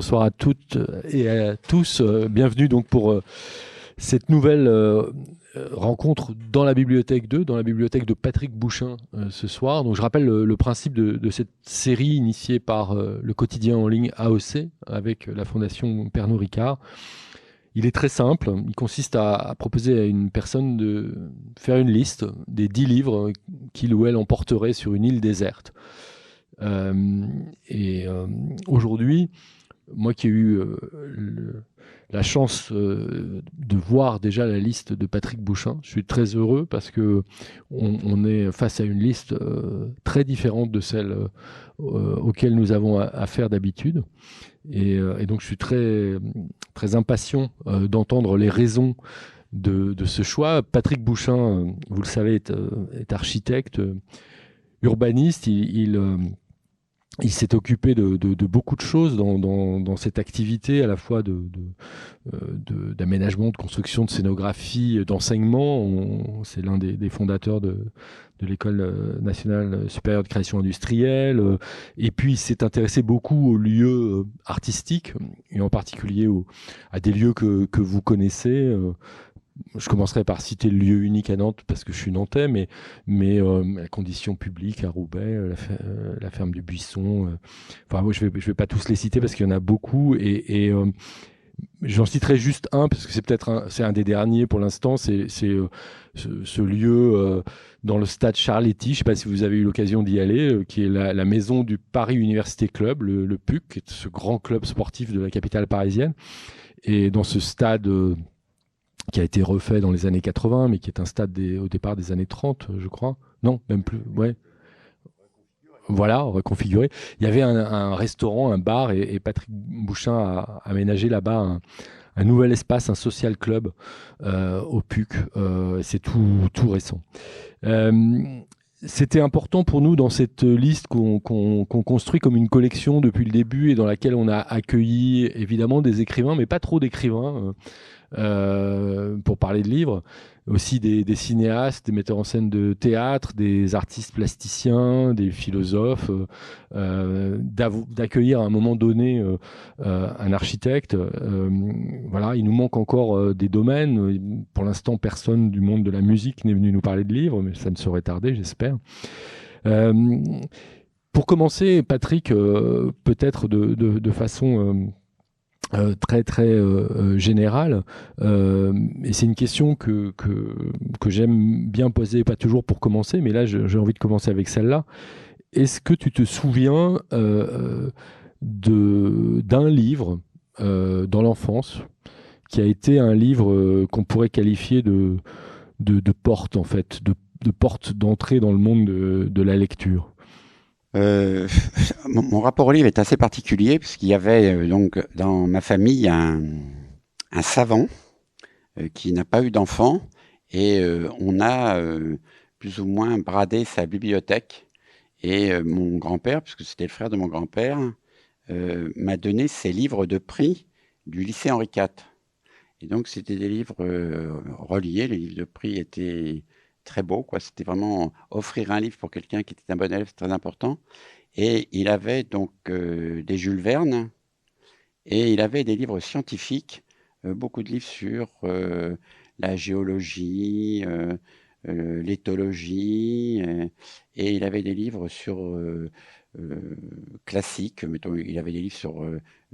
bonsoir à toutes et à tous. Bienvenue donc pour cette nouvelle rencontre dans la bibliothèque 2, dans la bibliothèque de Patrick Bouchin ce soir. Je rappelle le, principe de, cette série initiée par le quotidien en ligne AOC avec la fondation Pernod Ricard. Il est très simple, il consiste à, proposer à une personne de faire une liste des dix livres qu'il ou elle emporterait sur une île déserte. Euh, et euh, aujourd'hui, moi qui ai eu euh, la chance de voir déjà la liste de Patrick Bouchin, je suis très heureux parce que on, est face à une liste très différente de celle auxquelles nous avons affaire d'habitude. Et, donc je suis très, très impatient d'entendre les raisons de, ce choix. Patrick Bouchin, vous le savez, est, architecte, urbaniste. S'est occupé de, beaucoup de choses dans, cette activité, à la fois d'aménagement, de, construction, de scénographie, d'enseignement. C'est l'un des, fondateurs de, l'École euh, nationale supérieure de création industrielle. Et puis, il s'est intéressé beaucoup aux lieux euh, artistiques, et en particulier à des lieux que, que vous connaissez euh, je commencerai par citer le lieu unique à Nantes parce que je suis nantais, mais, mais euh, la condition publique à Roubaix, euh, euh, la, ferme du Buisson. enfin, moi, je ne vais, je vais pas tous les citer parce qu'il y en a beaucoup. Et, et j'en citerai juste un parce que c'est peut-être un, un des derniers pour l'instant. C'est, c'est ce, lieu dans le stade Charletti. Je ne sais pas si vous avez eu l'occasion d'y aller, qui est la, maison du Paris Université Club, le, le PUC, ce grand club sportif de la capitale parisienne. Et dans ce stade qui a été refait dans les années 80, mais qui est un stade au départ des années 30, je crois. Non, même plus. Ouais. Voilà, reconfiguré. Il y avait un, restaurant, un bar, et, Patrick Bouchin a aménagé là-bas un, nouvel espace, un social club euh, au PUC. Euh, c'est tout, tout récent. Euh, c'était important pour nous dans cette liste qu'on construit comme une collection depuis le début et dans laquelle on a accueilli évidemment des écrivains, mais pas trop d'écrivains. Euh, pour parler de livres, aussi des, cinéastes, des metteurs en scène de théâtre, des artistes plasticiens, des philosophes, euh, d'accueillir à un moment donné euh, un architecte. voilà, il nous manque encore des domaines. Pour l'instant, personne du monde de la musique n'est venu nous parler de livres, mais ça ne saurait tarder, j'espère. pour commencer, Patrick, peut-être de, façon euh, très très euh, euh, général et c'est une question que, j'aime bien poser, pas toujours pour commencer, mais là j'ai envie de commencer avec celle-là. Est-ce que tu te souviens d'un livre dans l'enfance qui a été un livre qu'on pourrait qualifier de, porte en fait, de, porte d'entrée dans le monde de, de la lecture? Euh, mon, rapport au livre est assez particulier puisqu'il y avait euh, donc dans ma famille un, savant euh, qui n'a pas eu d'enfant et on a plus ou moins bradé sa bibliothèque et mon grand-père, puisque c'était le frère de mon grand-père, m'a donné ses livres de prix du lycée Henri IV. Et donc c'était des livres reliés, les livres de prix étaient très beau. Quoi. C'était vraiment offrir un livre pour quelqu'un qui était un bon élève, très important. Et il avait donc euh, des Jules Verne et il avait des livres scientifiques, euh, beaucoup de livres sur euh, la géologie, l'éthologie, et il avait des livres sur classiques. Mettons, il avait des livres sur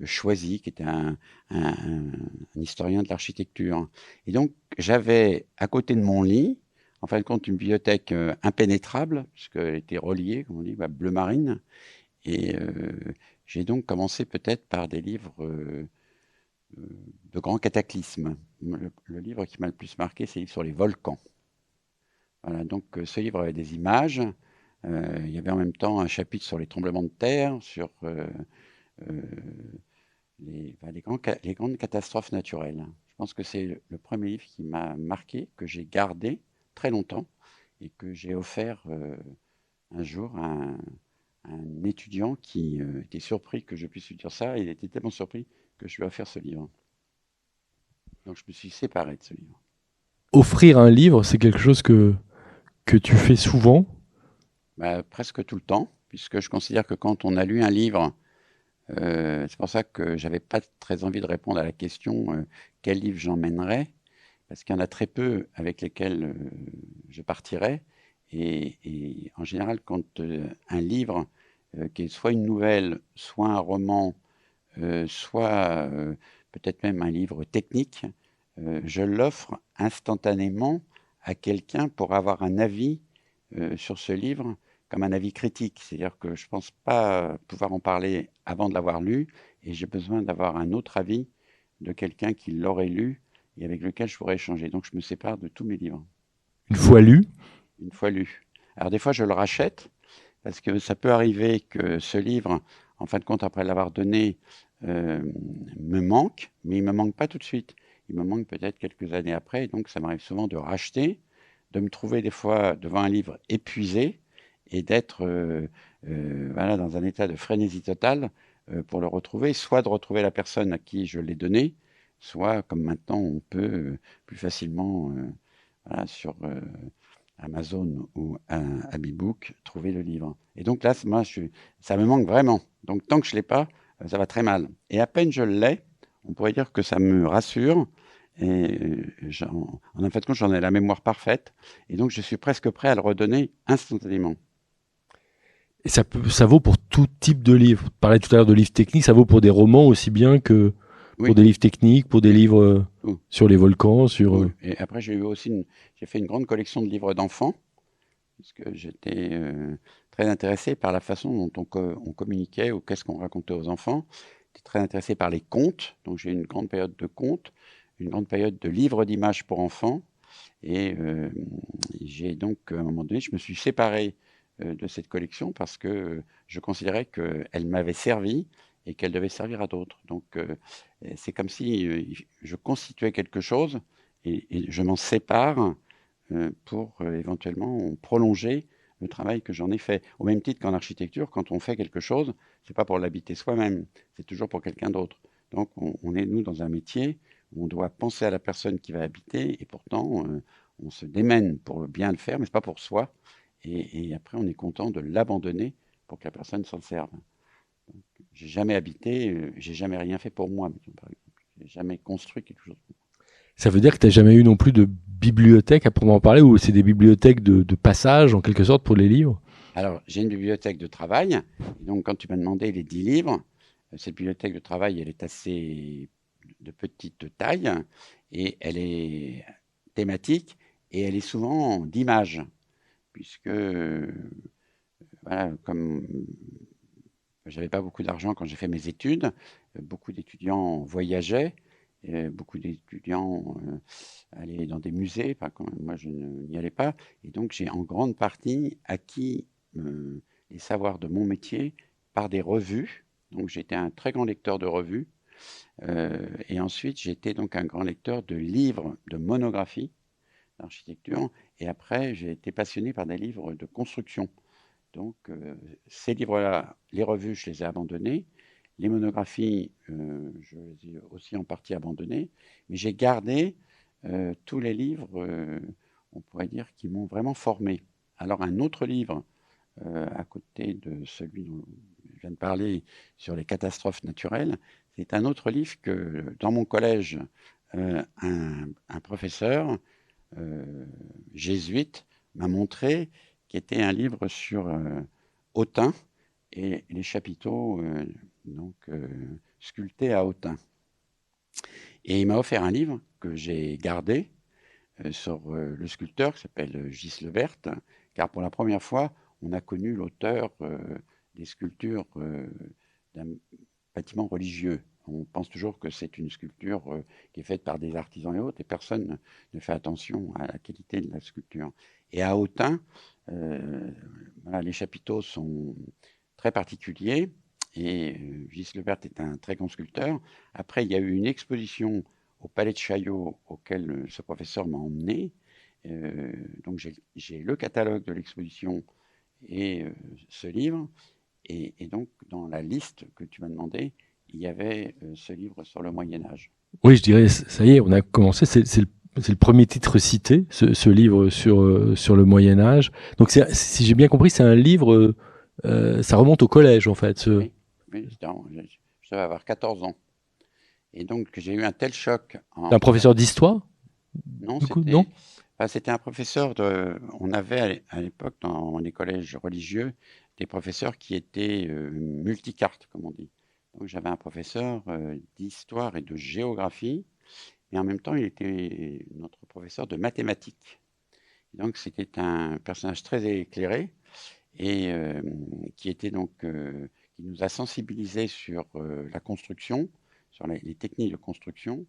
Choisy, qui était un, un historien de l'architecture. Et donc j'avais à côté de mon lit en fin de compte, une bibliothèque euh, impénétrable, puisqu'elle était reliée, comme on dit, à bleu marine. Et euh, j'ai donc commencé peut-être par des livres euh, de grands cataclysmes. Le, livre qui m'a le plus marqué, c'est le livre sur les volcans. Voilà, donc ce livre avait des images. il y avait en même temps un chapitre sur les tremblements de terre, sur les, les, grandes catastrophes naturelles. Je pense que c'est le premier livre qui m'a marqué, que j'ai gardé très longtemps et que j'ai offert euh, un jour à un, étudiant qui euh, était surpris que je puisse lui dire ça. Il était tellement surpris que je lui ai offert ce livre. Donc je me suis séparé de ce livre. Offrir un livre, c'est quelque chose que, que tu fais souvent? Bah, Presque tout le temps, puisque je considère que quand on a lu un livre, Euh, c'est pour ça que j'avais pas très envie de répondre à la question euh, quel livre j'emmènerais, parce qu'il y en a très peu avec lesquels euh, je partirais. Et, en général, quand un livre qui est soit une nouvelle, soit un roman, soit peut-être même un livre technique, je l'offre instantanément à quelqu'un pour avoir un avis sur ce livre comme un avis critique. C'est-à-dire que je ne pense pas pouvoir en parler avant de l'avoir lu et j'ai besoin d'avoir un autre avis de quelqu'un qui l'aurait lu et avec lequel je pourrais échanger. Donc je me sépare de tous mes livres. Une fois lu Une fois lu. Alors des fois je le rachète parce que ça peut arriver que ce livre, en fin de compte, après l'avoir donné, euh, me manque, mais il ne me manque pas tout de suite. Il me manque peut-être quelques années après, donc ça m'arrive souvent de racheter, de me trouver des fois devant un livre épuisé, et d'être euh, euh, voilà, dans un état de frénésie totale pour le retrouver, soit de retrouver la personne à qui je l'ai donné, soit comme maintenant on peut plus facilement voilà, sur Amazon ou à Bibook trouver le livre. Et donc là, moi, je, ça me manque vraiment. Donc tant que je ne l'ai pas, ça va très mal. Et à peine je l'ai, on pourrait dire que ça me rassure. Et en, en fait, j'en ai la mémoire parfaite. Et donc, je suis presque prêt à le redonner instantanément. Et ça, ça vaut pour tout type de livre. Tu parlais tout à l'heure de livres techniques, ça vaut pour des romans aussi bien que pour des livres techniques, pour des livres euh, sur les volcans. Sur, euh, Et après, j'ai eu aussi j'ai fait une grande collection de livres d'enfants, parce que j'étais euh, très intéressé par la façon dont on, on communiquait ou qu'est-ce qu'on racontait aux enfants. J'étais très intéressé par les contes, donc j'ai eu une grande période de contes, une grande période de livres d'images pour enfants. Et j'ai donc, à un moment donné, je me suis séparé euh, de cette collection parce que je considérais qu'elle m'avait servi et qu'elle devait servir à d'autres. Donc euh, c'est comme si euh, je constituais quelque chose et, je m'en sépare pour éventuellement prolonger le travail que j'en ai fait. Au même titre qu'en architecture, quand on fait quelque chose, c'est pas pour l'habiter soi-même, c'est toujours pour quelqu'un d'autre. Donc on, est nous dans un métier où on doit penser à la personne qui va habiter et pourtant on se démène pour bien le faire, mais c'est pas pour soi. Et, après, on est content de l'abandonner pour que la personne s'en serve. J'ai jamais habité, euh, j'ai jamais rien fait pour moi, par exemple. J'ai jamais construit quelque chose. Ça veut dire que tu n'as jamais eu non plus de bibliothèque à proprement parler, ou c'est des bibliothèques de, passage, en quelque sorte, pour les livres? Alors, j'ai une bibliothèque de travail. donc, quand tu m'as demandé les 10 livres, euh, cette bibliothèque de travail, elle est assez de petite taille, et elle est thématique, et elle est souvent d'images puisque, euh, voilà, comme j'avais pas beaucoup d'argent quand j'ai fait mes études, beaucoup d'étudiants voyageaient, beaucoup d'étudiants euh, allaient dans des musées, moi je n'y allais pas, et donc j'ai en grande partie acquis euh, les savoirs de mon métier par des revues. Donc j'étais un très grand lecteur de revues, et ensuite j'étais donc un grand lecteur de livres, de monographies d'architecture. Et après, j'ai été passionné par des livres de construction. Donc, euh, ces livres-là, les revues, je les ai abandonnés. Les monographies, euh, je les ai aussi en partie abandonnées. Mais j'ai gardé euh, tous les livres, on pourrait dire, qui m'ont vraiment formé. Alors, un autre livre, à côté de celui dont je viens de parler sur les catastrophes naturelles, c'est un autre livre que, dans mon collège, un, professeur jésuite m'a montré, qui était un livre sur euh, Autun et les chapiteaux euh, donc, sculptés à Autun. Et il m'a offert un livre que j'ai gardé sur le sculpteur qui s'appelle Gis Leverte, car pour la première fois, on a connu l'auteur des sculptures d'un bâtiment religieux. On pense toujours que c'est une sculpture euh, qui est faite par des artisans et autres, et personne ne fait attention à la qualité de la sculpture. Et à Autun, euh, les chapiteaux sont très particuliers, et euh, Gilles Lebert est un très grand sculpteur. Après, il y a eu une exposition au Palais de Chaillot auquel ce professeur m'a emmené. donc j'ai le catalogue de l'exposition et ce livre. et, donc dans la liste que tu m'as demandé, il y avait euh, ce livre sur le Moyen Âge. Oui, je dirais, ça y est, on a commencé, c'est le, premier titre cité, ce, livre sur, euh, sur le Moyen Âge. Donc si j'ai bien compris, c'est un livre, euh, ça remonte au collège en fait. Oui, oui, je, devais avoir 14 ans. Et donc, j'ai eu un tel choc. Un professeur d'histoire? Non, c'était c'était un professeur de. On avait à l'époque, dans les collèges religieux, des professeurs qui étaient euh, multicartes, comme on dit. Donc, j'avais un professeur euh, d'histoire et de géographie, mais en même temps, il était notre professeur de mathématiques. donc, c'était un personnage très éclairé et euh, qui était donc qui nous a sensibilisés sur la construction, sur les, techniques de construction,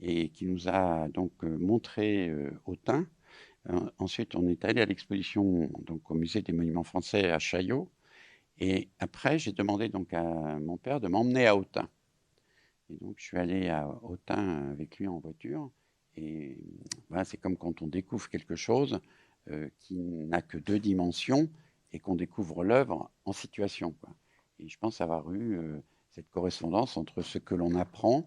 et qui nous a donc montré Autun. ensuite, on est allé à l'exposition donc au musée des monuments français à Chaillot. Et après, j'ai demandé donc à mon père de m'emmener à Autun. Et donc, je suis allé à Autun avec lui en voiture. Et voilà, c'est comme quand on découvre quelque chose qui n'a que deux dimensions et qu'on découvre l'œuvre en situation. Et je pense avoir eu cette correspondance entre ce que l'on apprend,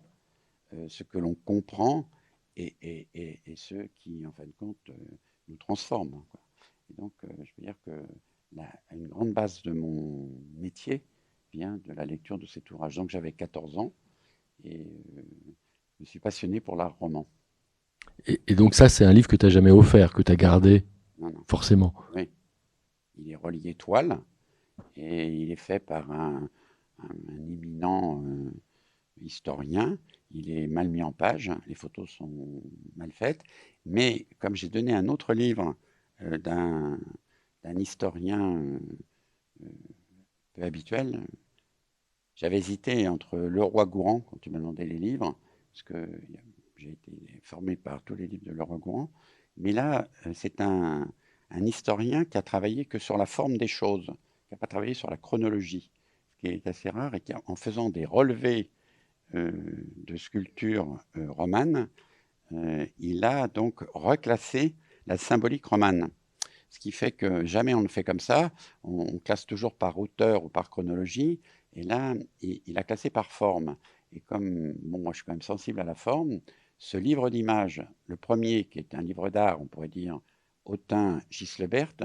euh, ce que l'on comprend et, et, ce qui, en fin de compte, euh, nous transforme. Et donc, euh, je veux dire que une grande base de mon métier vient de la lecture de cet ouvrage. Donc, j'avais 14 ans et je me suis passionné pour l'art roman. Et, donc, ça, c'est un livre que tu n'as jamais offert, que tu as gardé forcément. Oui. Il est relié toile et il est fait par un, un, éminent euh, historien. Il est mal mis en page, les photos sont mal faites. Mais comme j'ai donné un autre livre euh, d'un historien euh, peu habituel, j'avais hésité entre Le Roi Gourand, quand tu m'as demandé les livres, parce que j'ai été formé par tous les livres de Le Roi Gourand. Mais là, c'est un, historien qui a travaillé que sur la forme des choses, qui n'a pas travaillé sur la chronologie qui est assez rare et qui, en faisant des relevés euh, de sculptures euh, romanes, euh, il a donc reclassé la symbolique romane. Ce qui fait que jamais on ne fait comme ça, on, classe toujours par auteur ou par chronologie, et là, il, a classé par forme. Et comme bon, moi je suis quand même sensible à la forme, ce livre d'images, le premier qui est un livre d'art, on pourrait dire Autun Gislebert,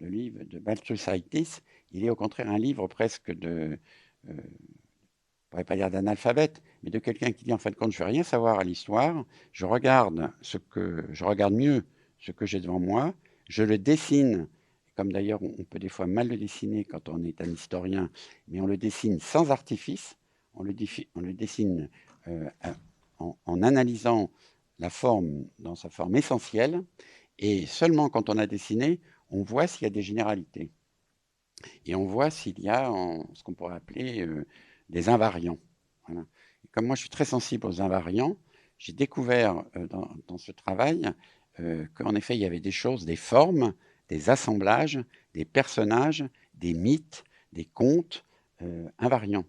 le livre de Balthusaitis, il est au contraire un livre presque de, euh, je ne pourrais pas dire d'analphabète, mais de quelqu'un qui dit en fin de compte, je ne veux rien savoir à l'histoire, je regarde ce que, je regarde mieux ce que j'ai devant moi, je le dessine, comme d'ailleurs on peut des fois mal le dessiner quand on est un historien, mais on le dessine sans artifice, on le, dessine euh, en, analysant la forme dans sa forme essentielle, et seulement quand on a dessiné, on voit s'il y a des généralités. Et on voit s'il y a ce qu'on pourrait appeler euh, des invariants. comme moi, je suis très sensible aux invariants, j'ai découvert euh, dans, ce travail qu'en effet, il y avait des choses, des formes, des assemblages, des personnages, des mythes, des contes invariants.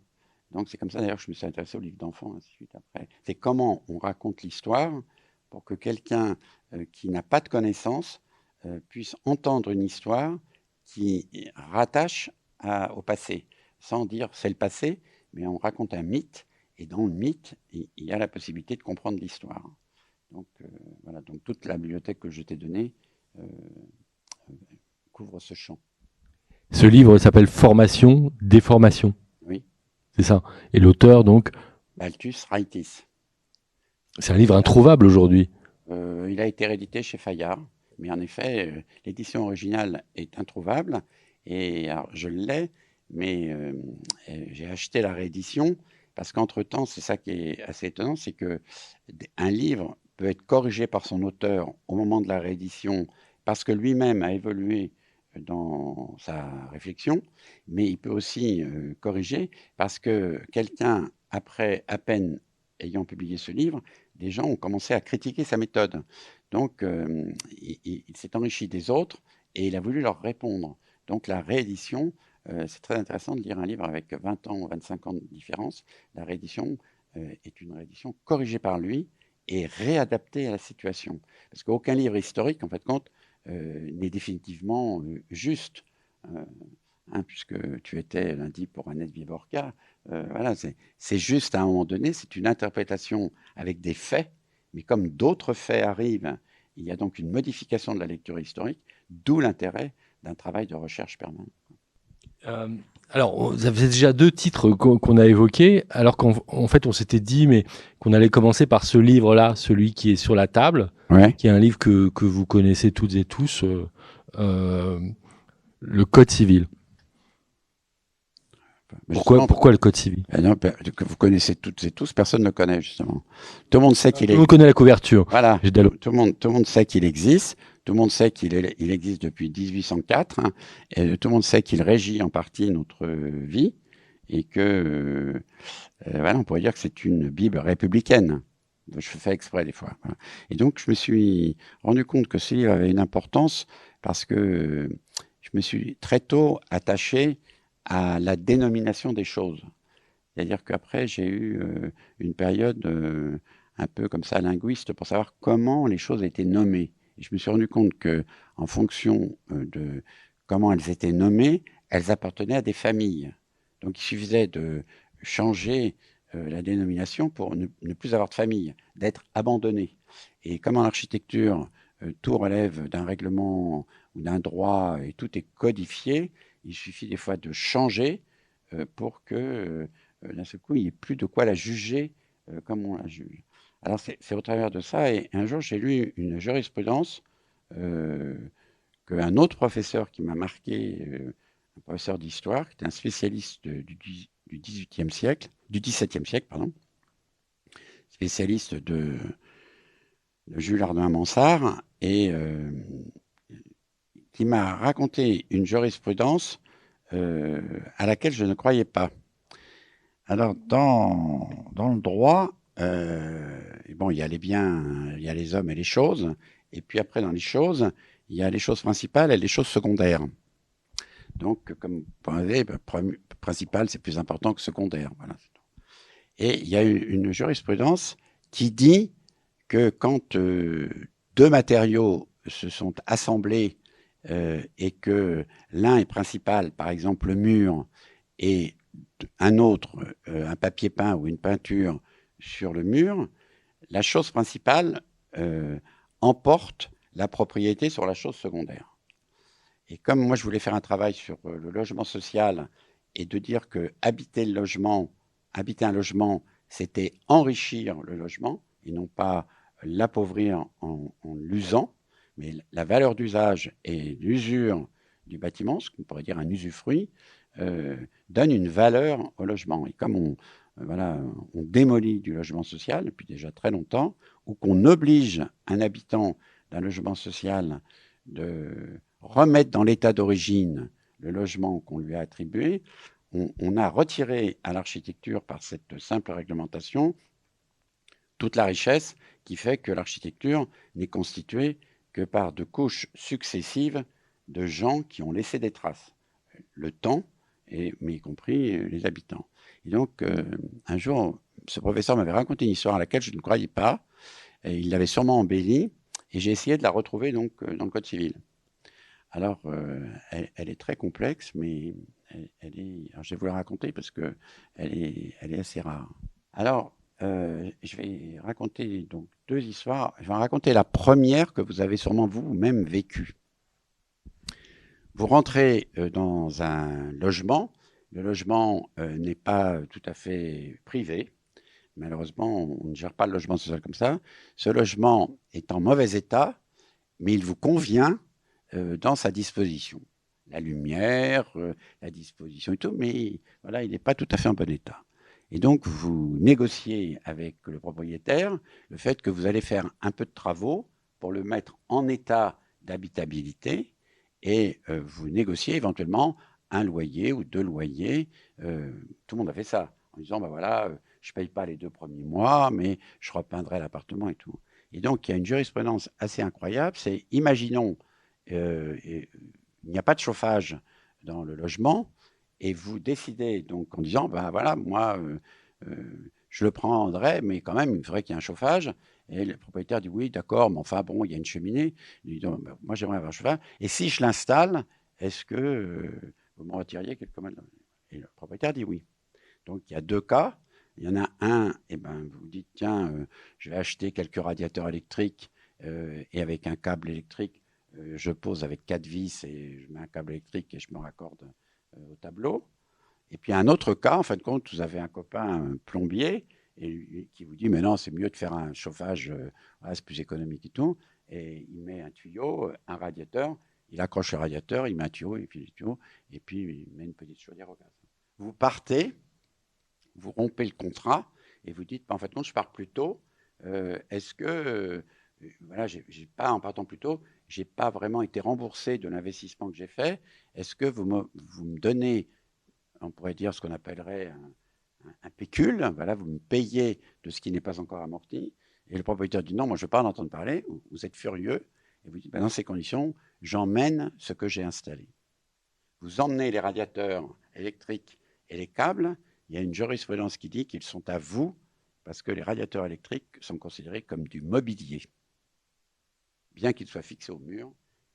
Donc c'est comme ça d'ailleurs que je me suis intéressé au livre d'enfants, ainsi après. C'est comment on raconte l'histoire pour que quelqu'un qui n'a pas de connaissances puisse entendre une histoire qui rattache au passé, sans dire c'est le passé, mais on raconte un mythe, et dans le mythe, il y a la possibilité de comprendre l'histoire. Donc euh, voilà, donc toute la bibliothèque que je t'ai donnée euh, euh, couvre ce champ. Ce livre s'appelle Formation, déformation. Oui. C'est ça. Et l'auteur donc Baltus Raitis. C'est un livre introuvable aujourd'hui. il a été réédité chez Fayard. Mais en effet, euh, l'édition originale est introuvable. Et je l'ai, mais euh, euh, j'ai acheté la réédition parce qu'entre-temps, c'est ça qui est assez étonnant, c'est que un livre peut être corrigé par son auteur au moment de la réédition parce que lui-même a évolué dans sa réflexion, mais il peut aussi corriger parce que quelqu'un, après à peine ayant publié ce livre, des gens ont commencé à critiquer sa méthode. Donc, euh, il, s'est enrichi des autres et il a voulu leur répondre. Donc, la réédition, euh, c'est très intéressant de lire un livre avec 20 ans ou 25 ans de différence. La réédition euh, est une réédition corrigée par lui et réadaptée à la situation. Parce qu'aucun livre historique, en fait, compte, n'est définitivement juste. Hein, puisque tu étais lundi pour Annette Viborca, voilà, c'est juste à un moment donné, c'est une interprétation avec des faits mais comme d'autres faits arrivent, il y a donc une modification de la lecture historique, d'où l'intérêt d'un travail de recherche permanent. Euh, alors, ça faisait déjà deux titres qu'on a évoqués, alors qu'en fait, on s'était dit mais qu'on allait commencer par ce livre-là, celui qui est sur la table, qui est un livre que, que vous connaissez toutes et tous, euh, euh, le Code civil. Pourquoi, pourquoi le Code civil? Eh non, que vous connaissez toutes et tous, personne ne le connaît justement. Tout le monde sait qu'il est. Tout le monde connaît la couverture. Voilà. Tout, le monde, tout le monde sait qu'il existe. Tout le monde sait qu'il il existe depuis 1804 hein, et tout le monde sait qu'il régit en partie notre vie et que euh, voilà, on pourrait dire que c'est une Bible républicaine. Je fais exprès des fois. Et donc je me suis rendu compte que ce livre avait une importance parce que je me suis très tôt attaché à la dénomination des choses. C'est-à-dire qu'après j'ai eu euh, une période un peu comme ça linguiste pour savoir comment les choses étaient nommées je me suis rendu compte que, en fonction euh, de comment elles étaient nommées, elles appartenaient à des familles. Donc il suffisait de changer euh, la dénomination pour ne, plus avoir de famille, d'être abandonné. Et comme en architecture, euh, tout relève d'un règlement ou d'un droit et tout est codifié, il suffit des fois de changer pour que d'un seul coup, il n'y ait plus de quoi la juger comme on la juge. Alors c'est au travers de ça, et un jour j'ai lu une jurisprudence euh, qu'un autre professeur qui m'a marqué, euh, un professeur d'histoire, qui était un spécialiste du, XVIIIe siècle, du XVIIe siècle, pardon, spécialiste de, Jules Ardouin Mansart, et euh, qui m'a raconté une jurisprudence à laquelle je ne croyais pas. Alors, dans, dans le droit, euh, bon, il y a les biens, il y a les hommes et les choses. Et puis après, dans les choses, il y a les choses principales et les choses secondaires. Donc, comme vous bah, principal, c'est plus important que secondaire. Et il y a une jurisprudence qui dit que quand euh, deux matériaux se sont assemblés euh, et que l'un est principal, par exemple le mur, et un autre, euh, un papier peint ou une peinture, sur le mur, la chose principale emporte la propriété sur la chose secondaire. Et comme moi je voulais faire un travail sur le logement social et de dire que habiter un logement, c'était enrichir le logement et non pas l'appauvrir en, l'usant, mais la valeur d'usage et l'usure du bâtiment, ce qu'on pourrait dire un usufruit, euh, donne une valeur au logement. Et comme on, voilà, on démolit du logement social depuis déjà très longtemps, ou qu'on oblige un habitant d'un logement social de remettre dans l'état d'origine le logement qu'on lui a attribué, on, a retiré à l'architecture par cette simple réglementation toute la richesse qui fait que l'architecture n'est constituée que par de couches successives de gens qui ont laissé des traces. Le temps, et, mais y compris les habitants. Et donc, euh, un jour, ce professeur m'avait raconté une histoire à laquelle je ne croyais pas. Il l'avait sûrement embellie. Et j'ai essayé de la retrouver donc euh, dans le Code civil. Alors, euh, elle, est très complexe, mais elle, est. Je vais vous la raconter parce que elle est, assez rare. Alors, je vais raconter donc deux histoires. Je vais raconter la première que vous avez sûrement vous-même vécue. Vous rentrez dans un logement le logement euh, n'est pas tout à fait privé. Malheureusement, on ne gère pas le logement social comme ça. Ce logement est en mauvais état, mais il vous convient euh, dans sa disposition. La lumière, euh, la disposition et tout, mais voilà, il n'est pas tout à fait en bon état. Et donc, vous négociez avec le propriétaire le fait que vous allez faire un peu de travaux pour le mettre en état d'habitabilité et vous négociez éventuellement un loyer ou deux loyers. Euh, tout le monde a fait ça, en disant, ben voilà, euh, je ne paye pas les deux premiers mois, mais je repeindrai l'appartement et tout. Et donc, il y a une jurisprudence assez incroyable, c'est, imaginons, euh, il n'y a pas de chauffage dans le logement, et vous décidez donc en disant, ben voilà, moi, je le prendrai, mais quand même, il faudrait qu'il y ait un chauffage. Et le propriétaire dit oui, d'accord, mais enfin bon, il y a une cheminée. Ben, moi j'aimerais avoir un chauffage. Et si je l'installe, est-ce que vous m'en retiriez quelques mois. Et le propriétaire dit oui. Donc il y a deux cas. Il y en a un, et eh ben, vous dites, tiens, euh, je vais acheter quelques radiateurs électriques euh, et avec un câble électrique, euh, je pose avec quatre vis et je mets un câble électrique et je me raccorde au tableau. Et puis un autre cas, en fin de compte, vous avez un copain plombier et qui vous dit mais non, c'est mieux de faire un chauffage, euh, c'est plus économique et tout. Et il met un tuyau, un radiateur, il accroche le radiateur, il met un tuyau, et puis le tuyau, et puis il met une petite chaudière au gaz. Vous partez, vous rompez le contrat et vous dites en fait non, je pars plus tôt. Euh, est-ce que euh, voilà, j'ai pas en partant plus tôt, j'ai pas vraiment été remboursé de l'investissement que j'ai fait. Est-ce que vous me, donnez, on pourrait dire ce qu'on appellerait un, un pécule, voilà, vous me payez de ce qui n'est pas encore amorti. Et le propriétaire dit non, moi je ne veux pas en entendre parler, vous êtes furieux, et vous dites ben, dans ces conditions, j'emmène ce que j'ai installé. Vous emmenez les radiateurs électriques et les câbles, il y a une jurisprudence qui dit qu'ils sont à vous, parce que les radiateurs électriques sont considérés comme du mobilier, bien qu'ils soient fixés au mur,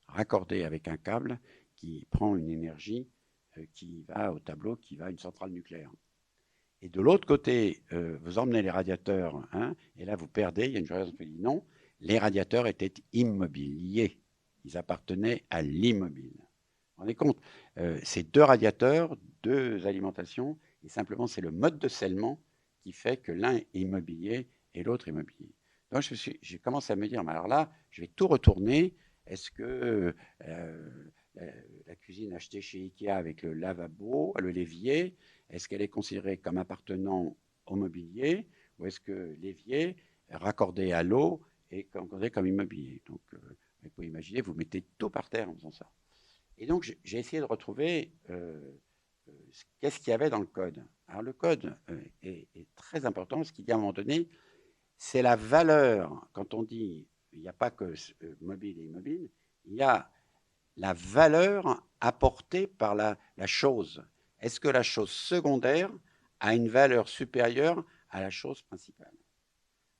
raccordés avec un câble qui prend une énergie euh, qui va au tableau, qui va à une centrale nucléaire. Et de l'autre côté, euh, vous emmenez les radiateurs, hein, et là vous perdez, il y a une chose qui dit non, les radiateurs étaient immobiliers. Ils appartenaient à l'immobile. Vous vous rendez compte euh, C'est deux radiateurs, deux alimentations, et simplement c'est le mode de scellement qui fait que l'un est immobilier et l'autre immobilier. Donc j'ai commencé à me dire, mais alors là, je vais tout retourner. Est-ce que euh, la, cuisine achetée chez Ikea avec le lavabo, le l'évier, est-ce qu'elle est considérée comme appartenant au mobilier ou est-ce que l'évier, raccordé à l'eau, est considéré comme immobilier? Donc, euh, vous pouvez imaginer, vous mettez tout par terre en faisant ça. Et donc, j'ai essayé de retrouver euh, euh, qu'est-ce qu'il y avait dans le code? Alors, le code est, très important parce qu'il y a un moment donné, c'est la valeur, quand on dit il n'y a pas que mobile et immobile, il y a la valeur apportée par la chose. Est-ce que la chose secondaire a une valeur supérieure à la chose principale?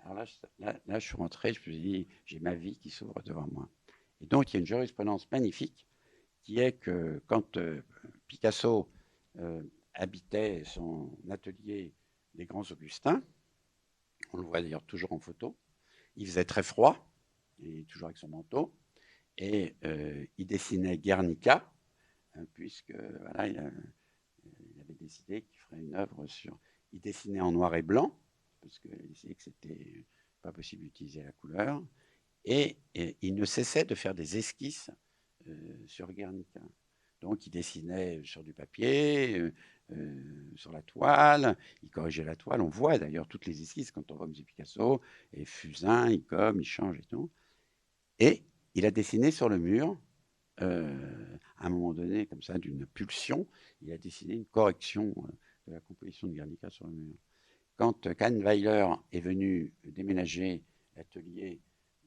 Alors là, là, je suis rentré, je me suis dit, j'ai ma vie qui s'ouvre devant moi. Et donc, il y a une jurisprudence magnifique qui est que quand euh, Picasso euh, habitait son atelier des Grands Augustins, on le voit d'ailleurs toujours en photo, il faisait très froid, et toujours avec son manteau, et euh, il dessinait Guernica, hein, puisque voilà, il, décidé qu'il ferait une œuvre sur. Il dessinait en noir et blanc, parce qu'il disait que c'était pas possible d'utiliser la couleur, et, il ne cessait de faire des esquisses euh, sur Guernica. Donc il dessinait sur du papier, euh, euh, sur la toile, il corrigeait la toile. On voit d'ailleurs toutes les esquisses quand on voit M. Picasso, et Fusain, il comme, il change et tout. Et il a dessiné sur le mur euh, à un moment donné, comme ça, d'une pulsion, il a dessiné une correction euh, de la composition de Guernica sur le mur. Quand euh, Kahnweiler est venu déménager l'atelier,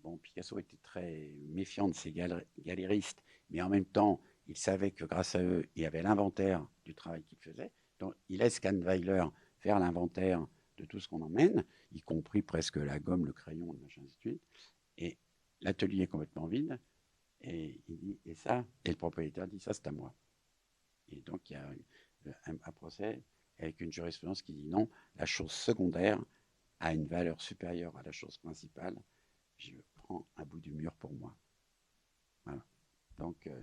bon, Picasso était très méfiant de ses galéristes, mais en même temps, il savait que grâce à eux, il avait l'inventaire du travail qu'il faisait. Donc, il laisse Kahnweiler faire l'inventaire de tout ce qu'on emmène, y compris presque la gomme, le crayon, machin, ainsi de suite. Et l'atelier est complètement vide. Et il dit, et ça, et le propriétaire dit, ça c'est à moi. Et donc il y a un, procès avec une jurisprudence qui dit non, la chose secondaire a une valeur supérieure à la chose principale. Je prends un bout du mur pour moi. Voilà. Donc euh,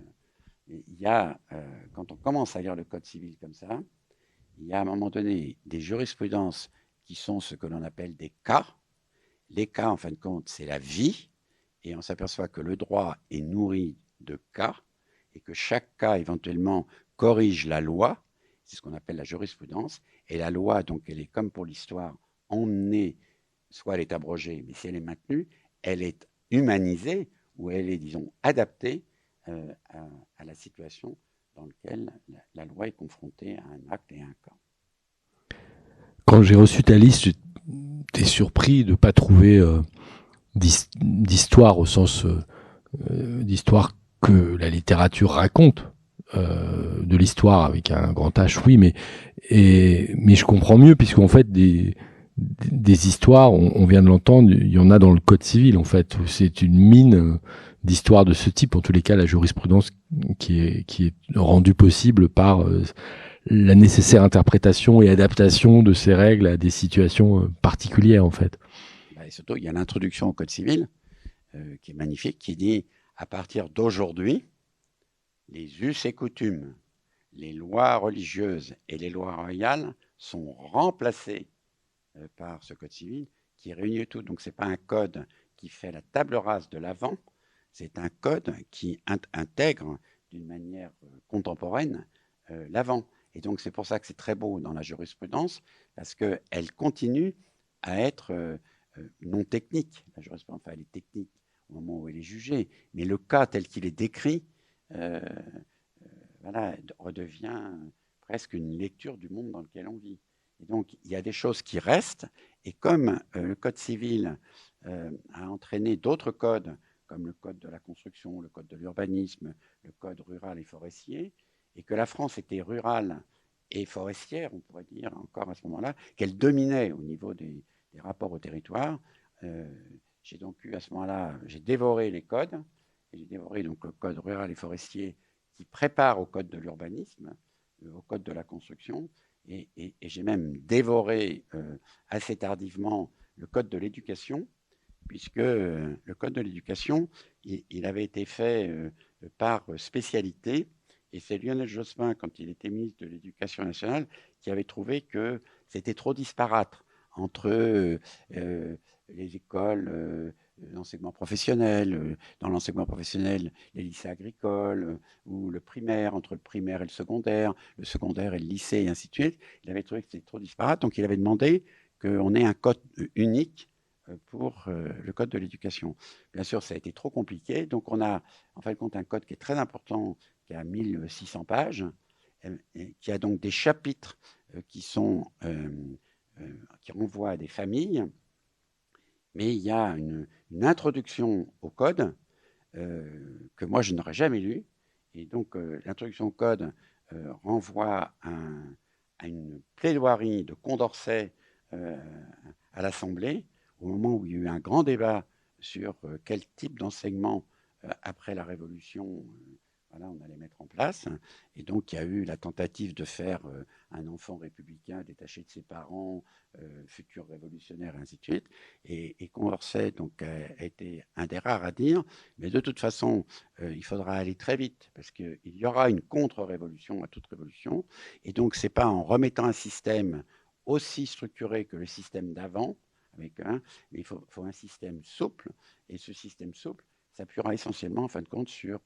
il y a, euh, quand on commence à lire le code civil comme ça, il y a à un moment donné des jurisprudences qui sont ce que l'on appelle des cas. Les cas, en fin de compte, c'est la vie. Et on s'aperçoit que le droit est nourri de cas et que chaque cas éventuellement corrige la loi, c'est ce qu'on appelle la jurisprudence, et la loi, donc elle est comme pour l'histoire, emmenée, soit elle est abrogée, mais si elle est maintenue, elle est humanisée ou elle est, disons, adaptée euh, à, la situation dans laquelle la, loi est confrontée à un acte et à un cas. Quand j'ai reçu ta liste, j'étais surpris de ne pas trouver euh, d'histoire au sens euh, d'histoire que la littérature raconte, de l'histoire avec un grand H, oui, mais mais je comprends mieux puisqu'en fait des des histoires, on, vient de l'entendre, il y en a dans le code civil en fait. C'est une mine d'histoires de ce type. En tous les cas, la jurisprudence qui est rendue possible par la nécessaire interprétation et adaptation de ces règles à des situations particulières en fait surtout, il y a l'introduction au Code civil, euh, qui est magnifique, qui dit à partir d'aujourd'hui, les us et coutumes, les lois religieuses et les lois royales sont remplacées euh, par ce code civil qui réunit tout. Donc ce n'est pas un code qui fait la table rase de l'avant, c'est un code qui intègre d'une manière euh, contemporaine euh, l'avant. Et donc c'est pour ça que c'est très beau dans la jurisprudence, parce qu'elle continue à être non technique. La jurisprudence, enfin, elle est technique au moment où elle est jugée, mais le cas tel qu'il est décrit, voilà, redevient presque une lecture du monde dans lequel on vit. Et donc, il y a des choses qui restent, et comme euh, le Code civil euh, a entraîné d'autres codes, comme le Code de la construction, le Code de l'urbanisme, le Code rural et forestier, et que la France était rurale et forestière, on pourrait dire encore à ce moment-là, qu'elle dominait au niveau des, rapports au territoire, euh, j'ai donc eu à ce moment-là, j'ai dévoré les codes, j'ai dévoré donc le Code rural et forestier qui prépare au code de l'urbanisme, au code de la construction, et, j'ai même dévoré euh, assez tardivement le code de l'éducation, puisque euh, le code de l'éducation, il, avait été fait par spécialité, et c'est Lionel Jospin, quand il était ministre de l'Éducation nationale, qui avait trouvé que c'était trop disparate entre les écoles l'enseignement professionnel, euh, dans l'enseignement professionnel, les lycées agricoles, euh, ou le primaire, entre le primaire et le secondaire, le secondaire et le lycée, et ainsi de suite. Il avait trouvé que c'était trop disparate, donc il avait demandé qu'on ait un code unique euh, pour le code de l'éducation. Bien sûr, ça a été trop compliqué, donc on a en fait compte un code qui est très important, qui a 1600 pages, qui a donc des chapitres qui sont qui renvoient à des familles, mais il y a une, introduction au code euh, que moi je n'aurais jamais lu. Et donc euh, l'introduction au code euh, renvoie à, une plaidoirie de Condorcet à l'Assemblée au moment où il y a eu un grand débat sur quel type d'enseignement après la Révolution voilà, on allait mettre en place. Et donc, il y a eu la tentative de faire euh, un enfant républicain détaché de ses parents, euh, futur révolutionnaire, et ainsi de suite. Et, et Condorcet donc, a, été un des rares à dire, mais de toute façon, euh, il faudra aller très vite, parce qu'il y aura une contre-révolution à toute révolution. Et donc, ce n'est pas en remettant un système aussi structuré que le système d'avant, mais il faut, faut, un système souple. Et ce système souple s'appuiera essentiellement, en fin de compte, sur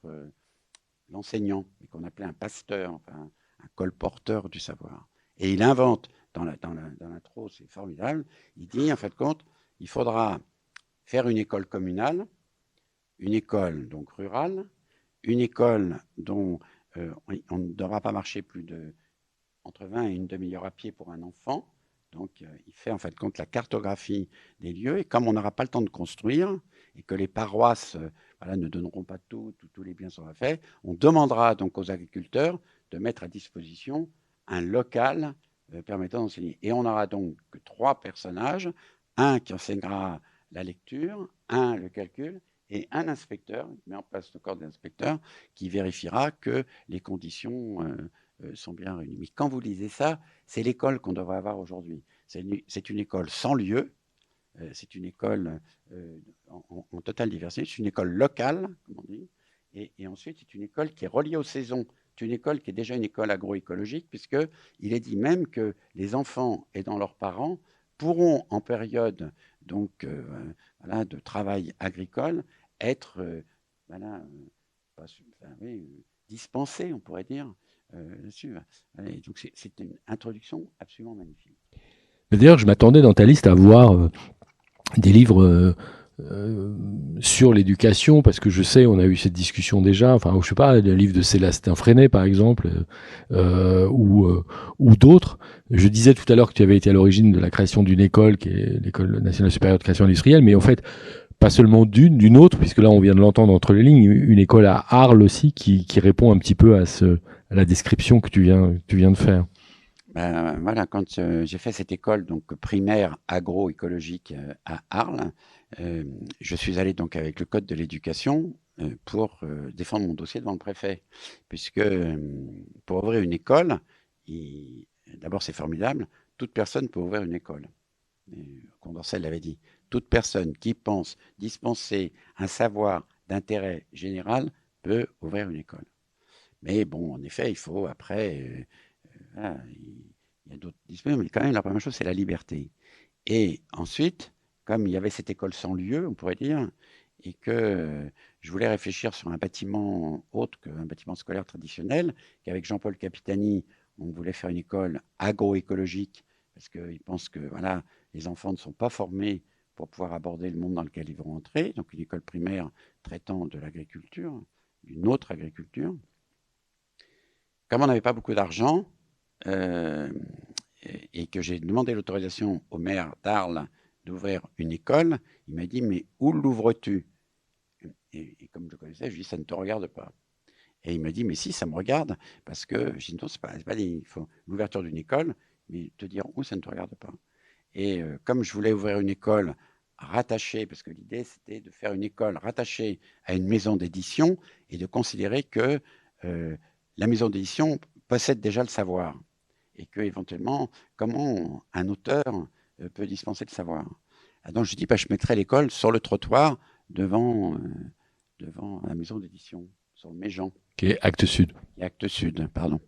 l'enseignant, qu'on appelait un pasteur, un colporteur du savoir. Et il invente, dans l'intro, dans c'est formidable, il dit, en fait, compte, il faudra faire une école communale, une école donc rurale, une école dont euh, on ne devra pas marcher plus de entre 20 et une demi-heure à pied pour un enfant. Donc, euh, il fait en fait compte la cartographie des lieux. Et comme on n'aura pas le temps de construire et que les paroisses euh, ne donneront pas tout, tous les biens seront faits. On demandera donc aux agriculteurs de mettre à disposition un local euh, permettant d'enseigner. Et on aura donc trois personnages, un qui enseignera la lecture, un le calcul, et un inspecteur, qui met en place le corps d'inspecteur, qui vérifiera que les conditions euh, euh, sont bien réunies. Mais quand vous lisez ça, c'est l'école qu'on devrait avoir aujourd'hui. C'est une, école sans lieu, c'est une école euh, en, totale diversité, c'est une école locale, comme on dit, et, ensuite c'est une école qui est reliée aux saisons. C'est une école qui est déjà une école agroécologique, puisqu'il est dit même que les enfants aidant leurs parents pourront, en période donc, euh, de travail agricole, être dispensés, on pourrait dire, là-dessus. donc c'est une introduction absolument magnifique. D'ailleurs, je m'attendais dans ta liste à voir des livres euh, euh, sur l'éducation, parce que je sais, on a eu cette discussion déjà, enfin, je sais pas, le livre de Célestin Freinet, par exemple, euh, ou, d'autres. Je disais tout à l'heure que tu avais été à l'origine de la création d'une école, qui est l'École nationale supérieure de création industrielle, mais en fait, pas seulement d'une, d'une autre, puisque là, on vient de l'entendre entre les lignes, une école à Arles aussi, qui, répond un petit peu à, ce, à la description que tu viens de faire. Ben, voilà, quand euh, j'ai fait cette école donc primaire agroécologique euh, à Arles, euh, je suis allé donc avec le code de l'éducation pour défendre mon dossier devant le préfet, puisque pour ouvrir une école, d'abord c'est formidable, toute personne peut ouvrir une école. Condorcet l'avait dit, toute personne qui pense dispenser un savoir d'intérêt général peut ouvrir une école. Mais bon, en effet, il faut après. Euh, il y a d'autres dispositions, mais quand même, la première chose, c'est la liberté. Et ensuite, comme il y avait cette école sans lieu, on pourrait dire, et que je voulais réfléchir sur un bâtiment autre qu'un bâtiment scolaire traditionnel, qu'avec Jean-Paul Capitani, on voulait faire une école agroécologique, parce qu'il pense que voilà, les enfants ne sont pas formés pour pouvoir aborder le monde dans lequel ils vont entrer, donc une école primaire traitant de l'agriculture, d'une autre agriculture. Comme on n'avait pas beaucoup d'argent, euh, et que j'ai demandé l'autorisation au maire d'Arles d'ouvrir une école, il m'a dit, mais où l'ouvres-tu? Et, comme je connaissais, je lui ai dit, ça ne te regarde pas. Et il m'a dit, mais si, ça me regarde, parce que, je dis, non, c'est pas, pas l'ouverture d'une école, mais te dire où ça ne te regarde pas. Et euh, comme je voulais ouvrir une école rattachée, parce que l'idée c'était de faire une école rattachée à une maison d'édition et de considérer que euh, la maison d'édition possède déjà le savoir et que éventuellement comment un auteur euh, peut dispenser le savoir. Ah, donc je dis bah, je mettrai l'école sur le trottoir devant devant la maison d'édition sur le Méjean. Qui est Acte Sud. Acte Sud, pardon.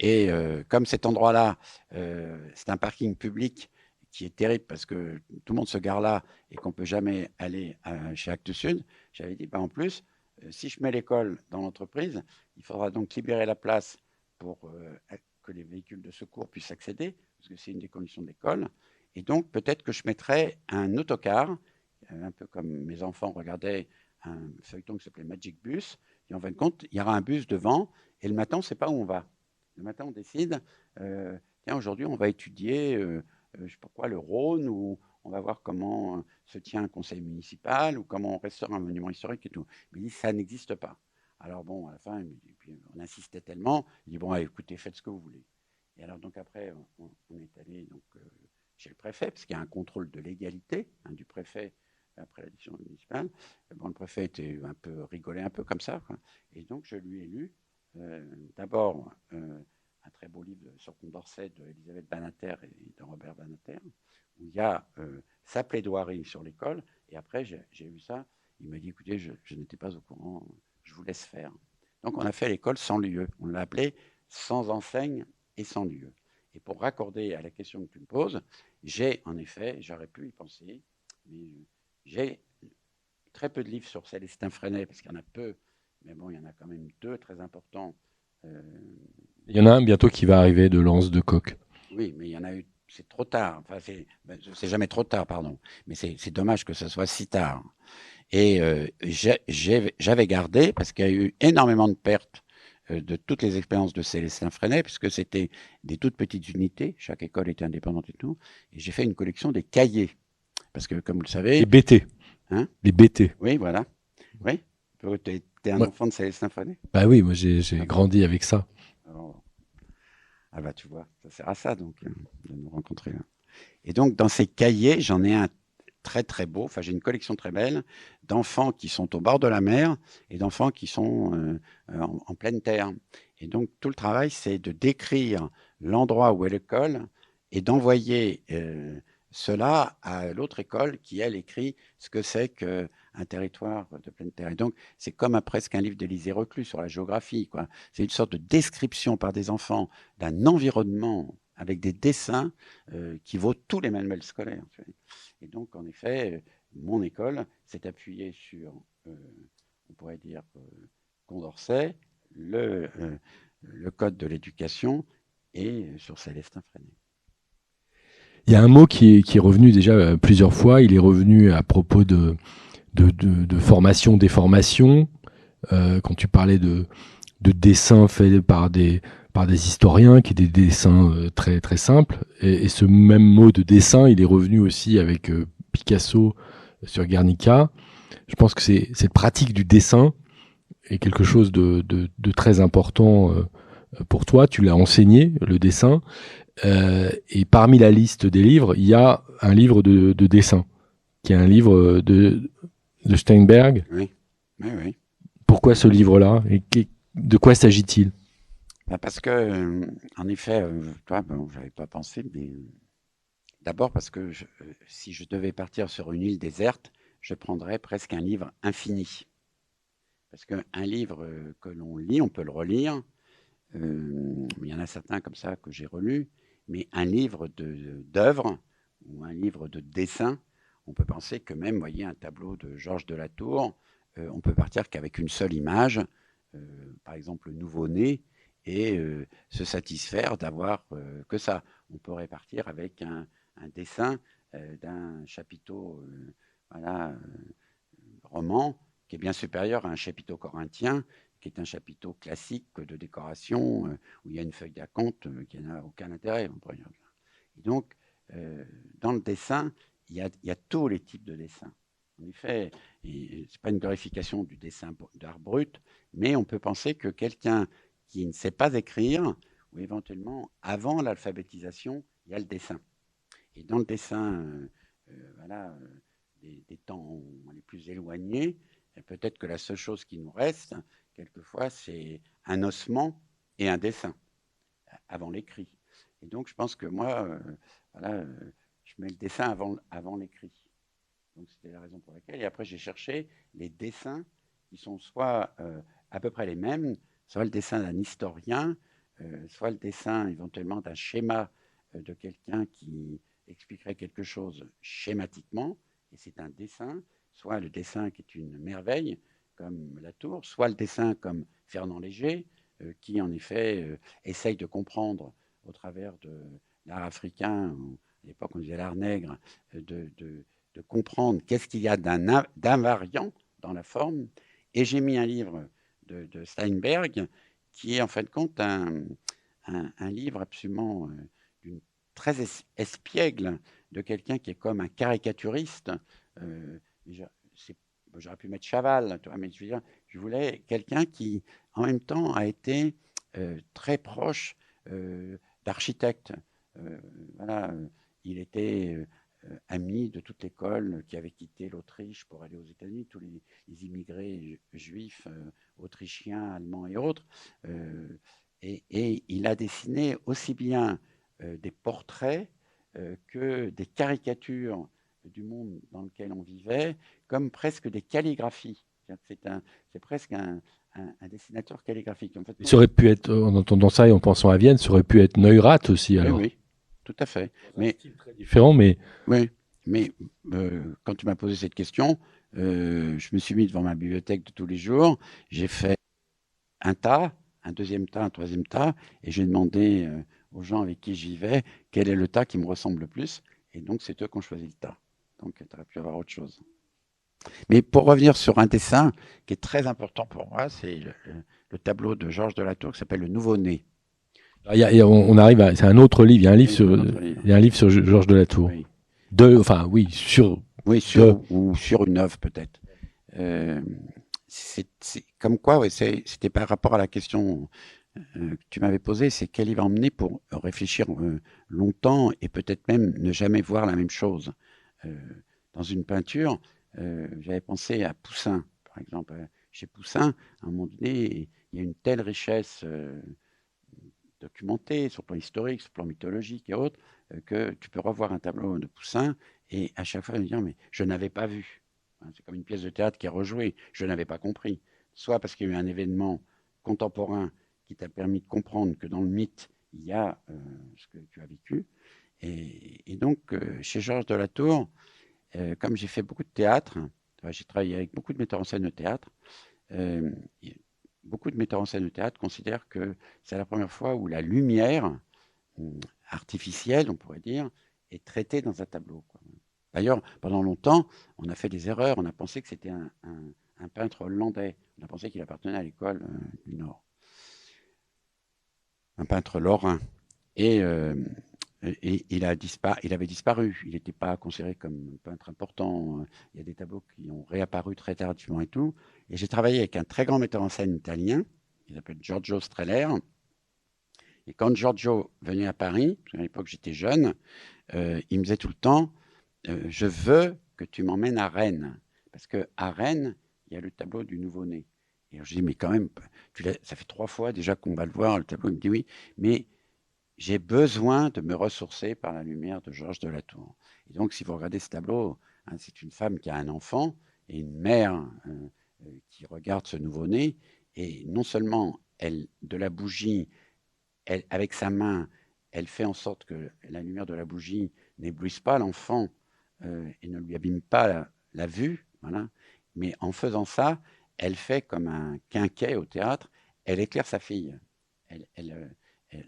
Et comme cet endroit-là, c'est un parking public qui est terrible parce que tout le monde se gare là et qu'on ne peut jamais aller chez Actes Sud, j'avais dit, bah, en plus, euh, si je mets l'école dans l'entreprise, il faudra donc libérer la place pour euh, que les véhicules de secours puissent accéder, parce que c'est une des conditions de l'école. Et donc, peut-être que je mettrais un autocar, euh, un peu comme mes enfants regardaient un feuilleton qui s'appelait Magic Bus. Et en fin de compte, il y aura un bus devant, et le matin, on ne sait pas où on va. Le matin, on décide, tiens, aujourd'hui, on va étudier euh, je sais pas quoi, le Rhône, où on va voir comment euh, se tient un conseil municipal, ou comment on restaure un monument historique et tout. Mais ça n'existe pas. Alors bon, à la fin, on insistait tellement, il dit, bon, écoutez, faites ce que vous voulez. Et alors donc après, on, est allé euh, chez le préfet, parce qu'il y a un contrôle de légalité hein, du préfet après l'édition municipale. Bon, le préfet était un peu rigolé, un peu comme ça. Et donc je lui ai lu d'abord un très beau livre sur Condorcet d'Elisabeth Banater et de Robert Banater, où il y a euh, sa plaidoirie sur l'école. Et après, j'ai eu ça. Il m'a dit écoutez, je, n'étais pas au courant, je vous laisse faire. Donc, on a fait l'école sans lieu. On l'a appelé sans enseigne et sans lieu. Et pour raccorder à la question que tu me poses, j'ai en effet, j'aurais pu y penser, mais j'ai très peu de livres sur Célestin Freinet, parce qu'il y en a peu, mais bon, il y en a quand même deux très importants. Euh, il y en a un bientôt qui va arriver de Lance de Coq. Oui, mais il y en a eu. C'est trop tard. Enfin, ben, c'est jamais trop tard, pardon. Mais c'est dommage que ce soit si tard. Et euh, j'avais gardé, parce qu'il y a eu énormément de pertes euh, de toutes les expériences de Célestin Freinet, puisque c'était des toutes petites unités, chaque école était indépendante et tout. Et j'ai fait une collection des cahiers. Parce que, comme vous le savez. Les BT. Hein Les BT. Oui, voilà. Oui. Tu es, un enfant de Célestin Freinet Bah oui, moi j'ai ah grandi avec ça. Ah bah tu vois, ça sert à ça donc euh, de nous rencontrer là. Et donc dans ces cahiers, j'en ai un très très beau, enfin j'ai une collection très belle d'enfants qui sont au bord de la mer et d'enfants qui sont euh, en, pleine terre. Et donc tout le travail c'est de décrire l'endroit où est l'école et d'envoyer euh, cela à l'autre école qui elle écrit ce que c'est que un territoire de pleine terre. Et donc, c'est comme presque un livre d'Élisée Reclus sur la géographie. C'est une sorte de description par des enfants d'un environnement avec des dessins euh, qui vaut tous les manuels scolaires. Et donc, en effet, mon école s'est appuyée sur, euh, on pourrait dire, euh, Condorcet, le, code de l'éducation et sur Célestin Freinet. Il y a un mot qui est, revenu déjà plusieurs fois. Il est revenu à propos de, formation, déformation. Euh, quand tu parlais de, de dessins faits par des, par des historiens, qui étaient des dessins euh, très, très simples. Et, ce même mot de dessin, il est revenu aussi avec euh, Picasso sur Guernica. Je pense que c'est cette pratique du dessin est quelque chose de, de, de très important pour toi. Tu l'as enseigné, le dessin. et parmi la liste des livres, il y a un livre de, de dessin, qui est un livre de, de Steinberg. Oui, oui, oui. Pourquoi ce livre-là? Et de quoi s'agit-il? Bah, Parce que, euh, en effet, euh, toi, bon, j'avais pas pensé, mais euh, d'abord parce que si je devais partir sur une île déserte, je prendrais presque un livre infini. Parce qu'un livre que l'on lit, on peut le relire. il y en a certains comme ça que j'ai relus, mais un livre d'œuvre ou un livre de dessin, on peut penser que même, voyez, un tableau de Georges de la Tour, on peut partir qu'avec une seule image, par exemple le nouveau-né, et se satisfaire d'avoir que ça. On pourrait partir avec un, dessin d'un chapiteau voilà, roman qui est bien supérieur à un chapiteau corinthien, qui est un chapiteau classique de décoration où il y a une feuille d'acompte qui n'a aucun intérêt. Donc, dans le dessin, il y, a, il y, a, tous les types de dessins. En effet, ce n'est pas une glorification du dessin d'art brut, mais on peut penser que quelqu'un qui ne sait pas écrire, ou éventuellement avant l'alphabétisation, il y a le dessin. Et dans le dessin, euh, euh, voilà, euh, des, temps les plus éloignés, peut-être que la seule chose qui nous reste, quelquefois, c'est un ossement et un dessin avant l'écrit. Et donc, je pense que moi, voilà, je mets le dessin avant, avant l'écrit. Donc, c'était la raison pour laquelle. Et après, j'ai cherché les dessins qui sont soit à peu près les mêmes, soit le dessin d'un historien, euh, soit le dessin éventuellement d'un schéma euh, de quelqu'un qui expliquerait quelque chose schématiquement, et c'est un dessin, soit le dessin qui est une merveille, comme la tour, soit le dessin comme Fernand Léger, euh, qui en effet essaye de comprendre au travers de l'art africain, à l'époque on disait l'art nègre, de comprendre qu'est-ce qu'il y a d'invariant dans la forme. Et j'ai mis un livre de, Steinberg, qui est en fin de compte un, livre absolument euh, très espiègle de quelqu'un qui est comme un caricaturiste. Euh, j'aurais pu mettre Chaval, mais je, veux je voulais quelqu'un qui, en même temps, a été euh, très proche d'architectes. voilà, il était amis de toute l'école qui avait quitté l'Autriche pour aller aux États-Unis, tous les, immigrés juifs, euh, autrichiens, allemands et autres. Euh, et, il a dessiné aussi bien des portraits que des caricatures du monde dans lequel on vivait, comme presque des calligraphies. C'est presque un, dessinateur calligraphique. En fait, ça aurait pu être, en entendant ça et en pensant à Vienne, ça aurait pu être Neurath aussi. Alors. oui tout à fait. Mais très différent, mais oui, mais euh, quand tu m'as posé cette question, euh, je me suis mis devant ma bibliothèque de tous les jours. J'ai fait un tas, un deuxième tas, un troisième tas, et j'ai demandé euh, aux gens avec qui j'y vais quel est le tas qui me ressemble le plus. Et donc c'est eux qui ont choisi le tas. Donc tu aurais pu avoir autre chose. Mais pour revenir sur un dessin qui est très important pour moi, c'est le, le, tableau de Georges Delatour qui s'appelle Le Nouveau-né on, arrive à, c'est un autre livre. Il y a un livre sur, il y a un livre sur Georges de la Tour. De, enfin, oui, sur. Oui, sur ou sur une œuvre peut-être. Euh, c'est comme quoi, ouais, c'était par rapport à la question euh, que tu m'avais posée, c'est quel livre emmener pour réfléchir euh, longtemps et peut-être même ne jamais voir la même chose. dans une peinture, j'avais pensé à Poussin, par exemple. Chez Poussin, à un moment donné, il y a une telle richesse documenté sur le plan historique, sur le plan mythologique et autres, euh, que tu peux revoir un tableau de Poussin et à chaque fois dire mais je n'avais pas vu. Hein, c'est comme une pièce de théâtre qui est rejouée, je n'avais pas compris. Soit parce qu'il y a eu un événement contemporain qui t'a permis de comprendre que dans le mythe, il y a euh, ce que tu as vécu. Et, donc, euh, chez Georges de la Tour, comme j'ai fait beaucoup de théâtre, j'ai travaillé avec beaucoup de metteurs en scène de théâtre, beaucoup de metteurs en scène de théâtre considèrent que c'est la première fois où la lumière hum, artificielle, on pourrait dire, est traitée dans un tableau. D'ailleurs, pendant longtemps, on a fait des erreurs. On a pensé que c'était un, peintre hollandais. On a pensé qu'il appartenait à l'école euh, du Nord. Un peintre lorrain. Et euh, et il, avait disparu. Il n'était pas considéré comme un peintre important. Il y a des tableaux qui ont réapparu très tardivement et tout. Et j'ai travaillé avec un très grand metteur en scène italien, il s'appelle Giorgio Streller. Et quand Giorgio venait à Paris, à l'époque j'étais jeune, euh, il me disait tout le temps euh, Je veux que tu m'emmènes à Rennes. Parce qu'à Rennes, il y a le tableau du nouveau-né. Et je dis Mais quand même, ça fait trois fois déjà qu'on va le voir, le tableau. Il me dit Oui, mais j'ai besoin de me ressourcer par la lumière de Georges de la Tour. Et donc, si vous regardez ce tableau, hein, c'est une femme qui a un enfant et une mère euh, qui regarde ce nouveau-né, et non seulement elle, de la bougie, avec sa main, elle fait en sorte que la lumière de la bougie n'éblouisse pas l'enfant et ne lui abîme pas la, vue, voilà. mais en faisant ça, elle fait comme un quinquet au théâtre, elle éclaire sa fille. Elle,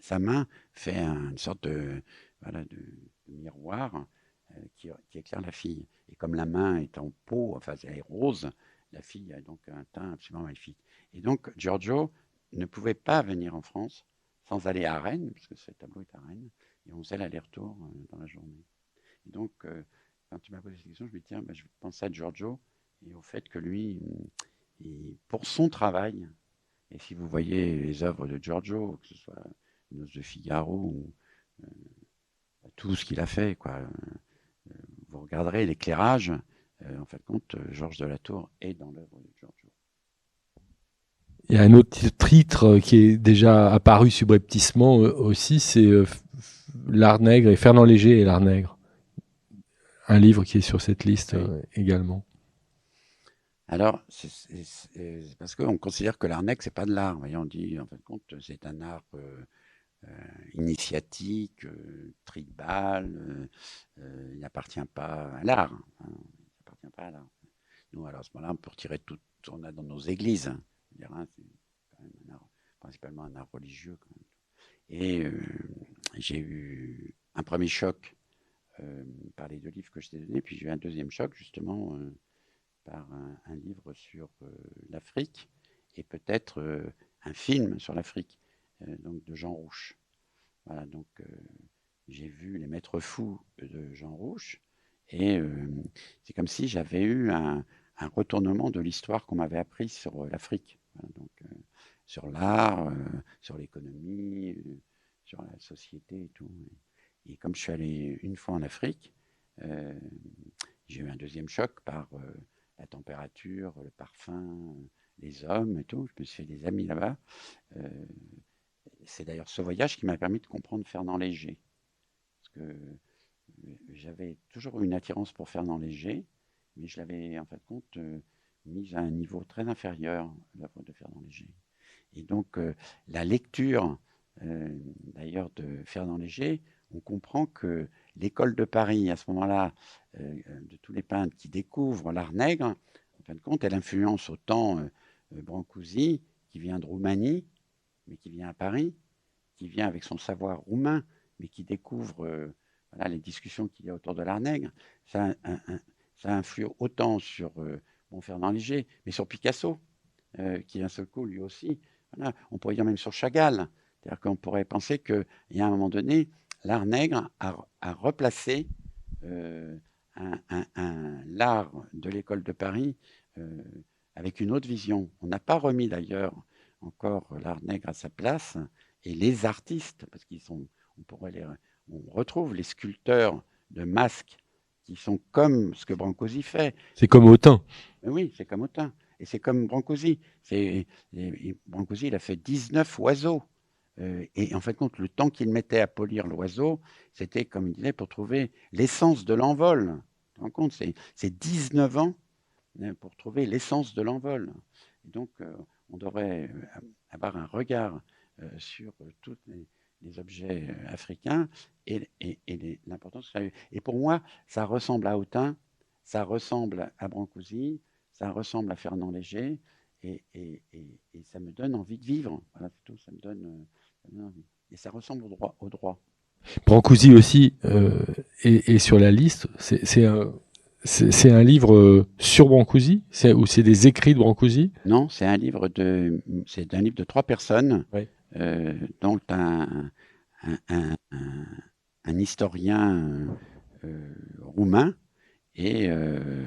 sa main fait une sorte de, miroir qui, qui, éclaire la fille. Et comme la main est en peau, enfin elle est rose, la fille a donc un teint absolument magnifique. Et donc Giorgio ne pouvait pas venir en France sans aller à Rennes, puisque ce tableau est à Rennes, et on faisait l'aller-retour euh, dans la journée. Et donc, euh, quand tu m'as posé cette question, je me dis, tiens, ben, je pensais à Giorgio et au fait que lui, pour son travail, et si vous voyez les œuvres de Giorgio, que ce soit Nos de Figaro ou euh, tout ce qu'il a fait, quoi, vous regarderez l'éclairage, en fait, compte, Georges de la Tour est dans l'œuvre de Giorgio. Il y a un autre titre qui est déjà apparu subrepticement euh, aussi, c'est euh, L'Art Nègre et Fernand Léger et L'Art Nègre. Un livre qui est sur cette liste euh, également. Alors, c'est parce qu'on considère que l'art nègre, c'est pas de l'art. On dit, en fait, compte, c'est un art initiatique, tribal. il n'appartient pas à l'art. Hein. il n'appartient pas à l'art. Nous, à ce moment-là, on peut retirer tout, on a dans nos églises. Hein c'est principalement un art religieux. Et euh, j'ai eu un premier choc euh, par les deux livres que je t'ai donnés, puis j'ai eu un deuxième choc justement euh, par un, livre sur l'Afrique et peut-être un film sur l'Afrique, donc de Jean Rouche. Voilà, donc j'ai vu Les Maîtres Fous de Jean Rouche et c'est comme si j'avais eu un, retournement de l'histoire qu'on m'avait appris sur l'Afrique donc, euh, sur l'art, euh, sur l'économie, euh, sur la société et tout. Et comme je suis allé une fois en Afrique, j'ai eu un deuxième choc par la température, le parfum, les hommes et tout. Je me suis fait des amis là-bas. C'est d'ailleurs ce voyage qui m'a permis de comprendre Fernand Léger. Parce que j'avais toujours eu une attirance pour Fernand Léger, mais je l'avais en fait compte mise à un niveau très inférieur, l'œuvre de Fernand Léger. Et donc, euh, la lecture, euh, d'ailleurs, de Fernand Léger, on comprend que l'école de Paris, à ce moment-là, euh, de tous les peintres qui découvrent l'art nègre, en fin de compte, elle influence autant Brancusi, qui vient de Roumanie, mais qui vient à Paris, qui vient avec son savoir roumain, mais qui découvre voilà, les discussions qu'il y a autour de l'art nègre. Ça, influe autant sur bon, Fernand Léger, mais sur Picasso, euh, qui d'un seul coup, lui aussi, on pourrait dire même sur Chagall. C'est-à-dire qu'on pourrait penser qu'il y a un moment donné, l'art nègre a, replacé euh, un, l'art de l'école de Paris euh, avec une autre vision. On n'a pas remis d'ailleurs encore l'art nègre à sa place, et les artistes, parce qu'ils sont, on pourrait les, on retrouve les sculpteurs de masques qui sont comme ce que Brancosi fait. C'est comme Autain. Oui, c'est comme Autain. Et c'est comme Brancosi. Brancosi, il a fait 19 oiseaux. Euh, et en fait, compte, le temps qu'il mettait à polir l'oiseau, c'était, comme il disait, pour trouver l'essence de l'envol. Tu te compte C'est 19 ans euh, pour trouver l'essence de l'envol. Donc, euh, on devrait avoir un regard sur toutes les, les objets euh, africains et, l'importance que ça a eu. Et pour moi, ça ressemble à Autain, ça ressemble à Brancusi, ça ressemble à Fernand Léger, et, ça me donne envie de vivre. Tout, ça me donne, euh. Et ça ressemble au droit. Au. Brancusi aussi euh, est, sur la liste. C'est un, c'est un livre sur Brancusi? Ou c'est des écrits de Brancusi? Non, c'est un livre de c'est un livre de trois personnes. Oui. Euh, donc un, un, historien euh, roumain et euh,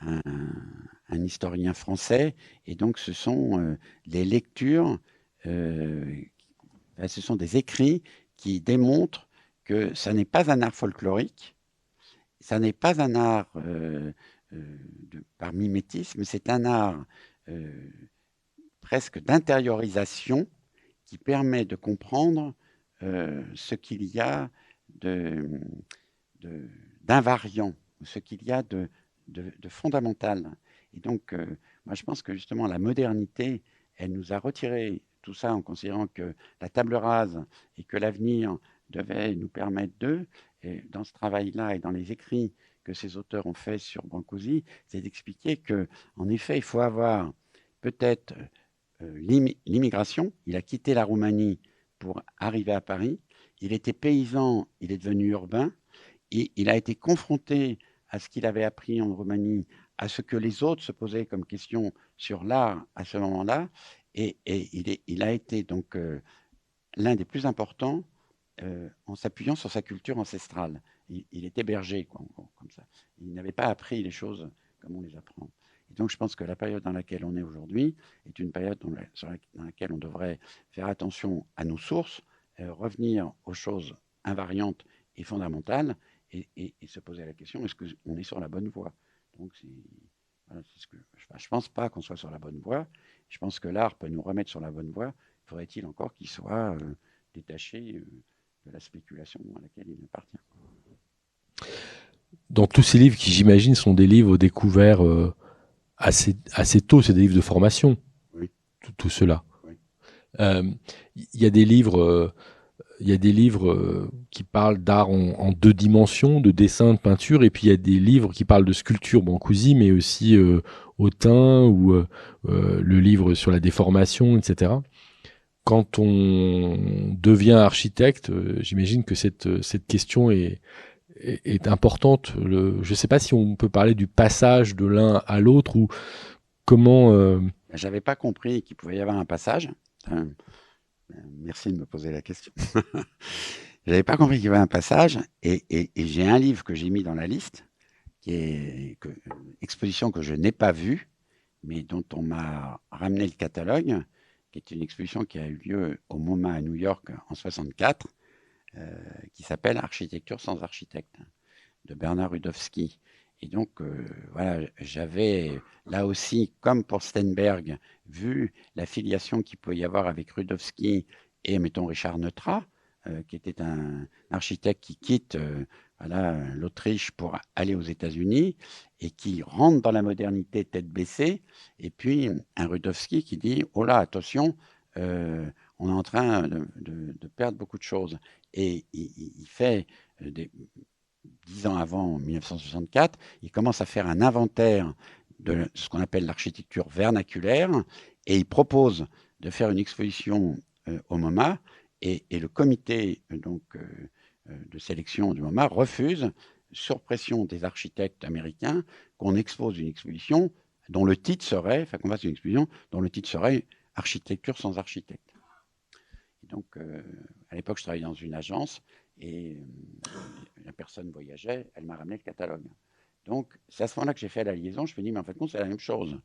un, historien français. Et donc ce sont les lectures, ce sont des écrits qui démontrent que ça n'est pas un art folklorique, ça n'est pas un art de, par mimétisme, c'est un art presque d'intériorisation qui permet de comprendre euh, ce qu'il y a d'invariant, ce qu'il y a de, fondamental. Et donc, euh, moi je pense que justement la modernité, elle nous a retiré tout ça en considérant que la table rase et que l'avenir devait nous permettre d'eux. Dans ce travail-là et dans les écrits que ces auteurs ont faits sur Brancusi, c'est d'expliquer que, en effet, il faut avoir peut-être euh, l'immigration. Il a quitté la Roumanie pour arriver à Paris. Il était paysan, il est devenu urbain. Et il a été confronté à ce qu'il avait appris en Roumanie, à ce que les autres se posaient comme question sur l'art à ce moment-là. Et, il, a été donc euh, l'un des plus importants euh, en s'appuyant sur sa culture ancestrale. Il, était berger, quoi, comme ça. Il n'avait pas appris les choses comme on les apprend. Et donc je pense que la période dans laquelle on est aujourd'hui est une période dans, laquelle on devrait faire attention à nos sources, euh, revenir aux choses invariantes et fondamentales, et, se poser la question est-ce qu'on est sur la bonne voie? Donc ce que, je ne pense pas qu'on soit sur la bonne voie. Je pense que l'art peut nous remettre sur la bonne voie. Faudrait-il encore qu'il soit euh, détaché de la spéculation à laquelle il appartient Dans tous ces livres qui, j'imagine, sont des livres découverts euh, assez, assez tôt, c'est des livres de formation. Oui. Tout, cela. Il y a des livres il y a des livres euh, qui parlent d'art en, deux dimensions, de dessin, de peinture, et puis il y a des livres qui parlent de sculpture Brancusi, mais aussi euh, Autain ou euh, le livre sur la déformation, etc. Quand on devient architecte, j'imagine que cette, cette question est, est, importante. je ne sais pas si on peut parler du passage de l'un à l'autre ou comment. J'avais pas compris qu'il pouvait y avoir un passage. Merci de me poser la question. Je n'avais pas compris qu'il y avait un passage, et, j'ai un livre que j'ai mis dans la liste, qui est une exposition que je n'ai pas vue, mais dont on m'a ramené le catalogue, qui est une exposition qui a eu lieu au MoMA à New York en 64, euh, qui s'appelle Architecture sans architecte, de Bernard Rudowski. Et donc, euh, voilà, j'avais là aussi, comme pour Stenberg, vu la filiation qu'il peut y avoir avec Rudowski et, mettons, Richard Neutra, qui était un architecte qui quitte euh, l'Autriche pour aller aux États-Unis et qui rentre dans la modernité tête baissée, et puis un Rudowski qui dit Oh là, attention, on est en train de, perdre beaucoup de choses. Et il, fait dix ans avant, en 1964, il commence à faire un inventaire de ce qu'on appelle l'architecture vernaculaire et il propose de faire une exposition euh, au MoMA et, le comité euh, donc, euh, de sélection du MoMA refuse, sur pression des architectes américains, qu'on expose une exposition dont le titre serait, enfin qu'on fasse une exposition dont le titre serait Architecture sans architecte. Donc, à l'époque, je travaillais dans une agence et la personne voyageait, elle m'a ramené le catalogue. Donc, c'est à ce moment-là que j'ai fait la liaison. Je me dis, mais en fait, c'est la même chose.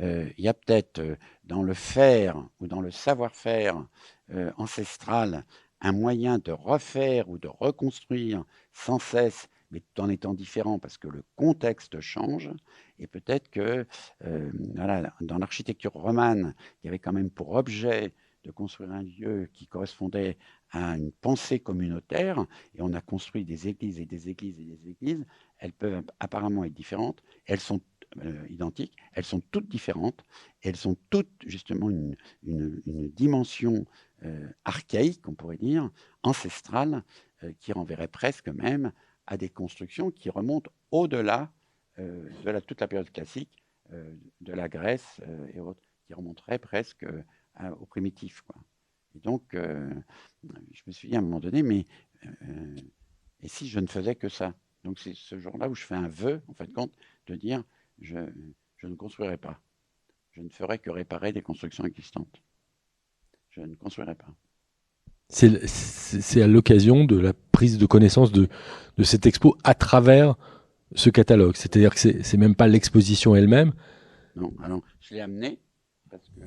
Euh, il y a peut-être euh, dans le faire ou dans le savoir-faire euh, ancestral un moyen de refaire ou de reconstruire sans cesse, mais tout en étant différent parce que le contexte change. Et peut-être que voilà, dans l'architecture romane, il y avait quand même pour objet de construire un lieu qui correspondait à une pensée communautaire, et on a construit des églises et des églises et des églises, elles peuvent apparemment être différentes, elles sont euh, identiques, elles sont toutes différentes, elles ont toutes justement une, dimension euh, archaïque, on pourrait dire, ancestrale, euh, qui renverrait presque même à des constructions qui remontent au-delà de toute la période classique de la Grèce et autres, qui remonteraient presque au primitif. Et donc, je me suis dit à un moment donné, mais et si je ne faisais que ça? Donc c'est ce jour-là où je fais un vœu, en fait, compte, de dire, je, je ne construirai pas. Je ne ferai que réparer des constructions existantes. Je ne construirai pas. C'est à l'occasion de la prise de connaissance de, de cette expo à travers ce catalogue. C'est-à-dire que c'est même pas l'exposition elle-même. Non, alors je l'ai amené parce que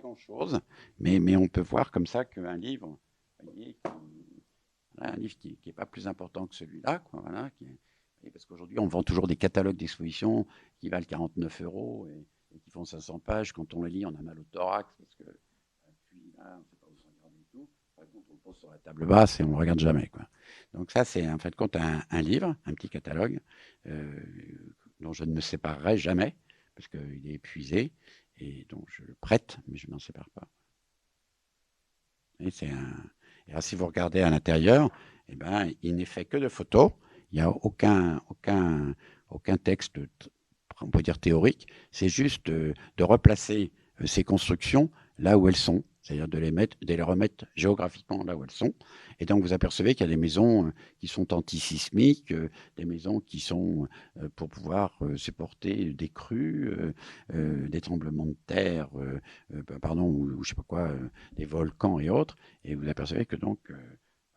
grand-chose, mais, mais on peut voir comme ça qu'un livre, un livre qui n'est pas plus important que celui-là, voilà, parce qu'aujourd'hui on vend toujours des catalogues d'exposition qui valent 49 euros et, qui font 500 pages. Quand on les lit, on a mal au thorax parce que puis là, on ne sait pas où se regarder et tout. Par contre, on le pose sur la table basse et on ne regarde jamais. Quoi. Donc ça, c'est en fait compte un, livre, un petit catalogue euh, dont je ne me séparerai jamais parce qu'il est épuisé, et donc je le prête, mais je ne m'en sépare pas. Et c'est un. Si vous regardez à l'intérieur, eh ben, il n'est fait que de photos. Il n'y a aucun, texte, on peut dire théorique. C'est juste de, de replacer euh, ces constructions là où elles sont c'est-à-dire de les remettre géographiquement là où elles sont. Et donc vous apercevez qu'il y a des maisons euh, qui sont antisismiques, euh, des maisons qui sont euh, pour pouvoir supporter des crues, des tremblements de terre, bah, pardon, ou, je sais pas quoi, des volcans et autres. Et vous apercevez que donc,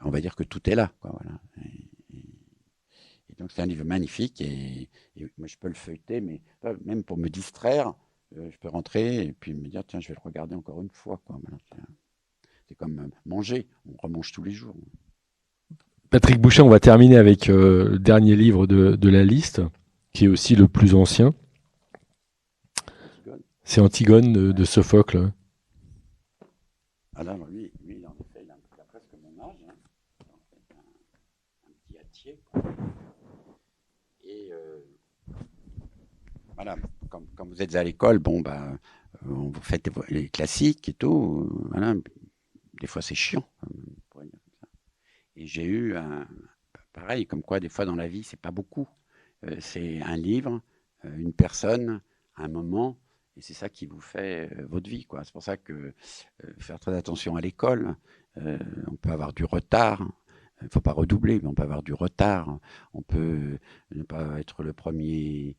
on va dire que tout est là. Quoi, voilà. Et, donc c'est un livre magnifique et, et, moi je peux le feuilleter, mais même pour me distraire, je peux rentrer et puis me dire, tiens, je vais le regarder encore une fois. C'est comme euh, manger, on remange tous les jours. Patrick Bouchin, on va terminer avec euh, le dernier livre de, la liste, qui est aussi le plus ancien. C'est Antigone de, Sophocle. Alors, lui, lui, en effet, il a, presque mon âge. Hein. un, petit atier. Et voilà quand, vous êtes à l'école, bon, bah, euh, vous faites les classiques et tout. Voilà. Des fois, c'est chiant. Et j'ai eu un, pareil, comme quoi, des fois dans la vie, c'est pas beaucoup. Euh, c'est un livre, euh, une personne, un moment, et c'est ça qui vous fait votre vie. C'est pour ça que faire très attention à l'école, on peut avoir du retard. Il ne faut pas redoubler, mais on peut avoir du retard. On peut ne pas être le premier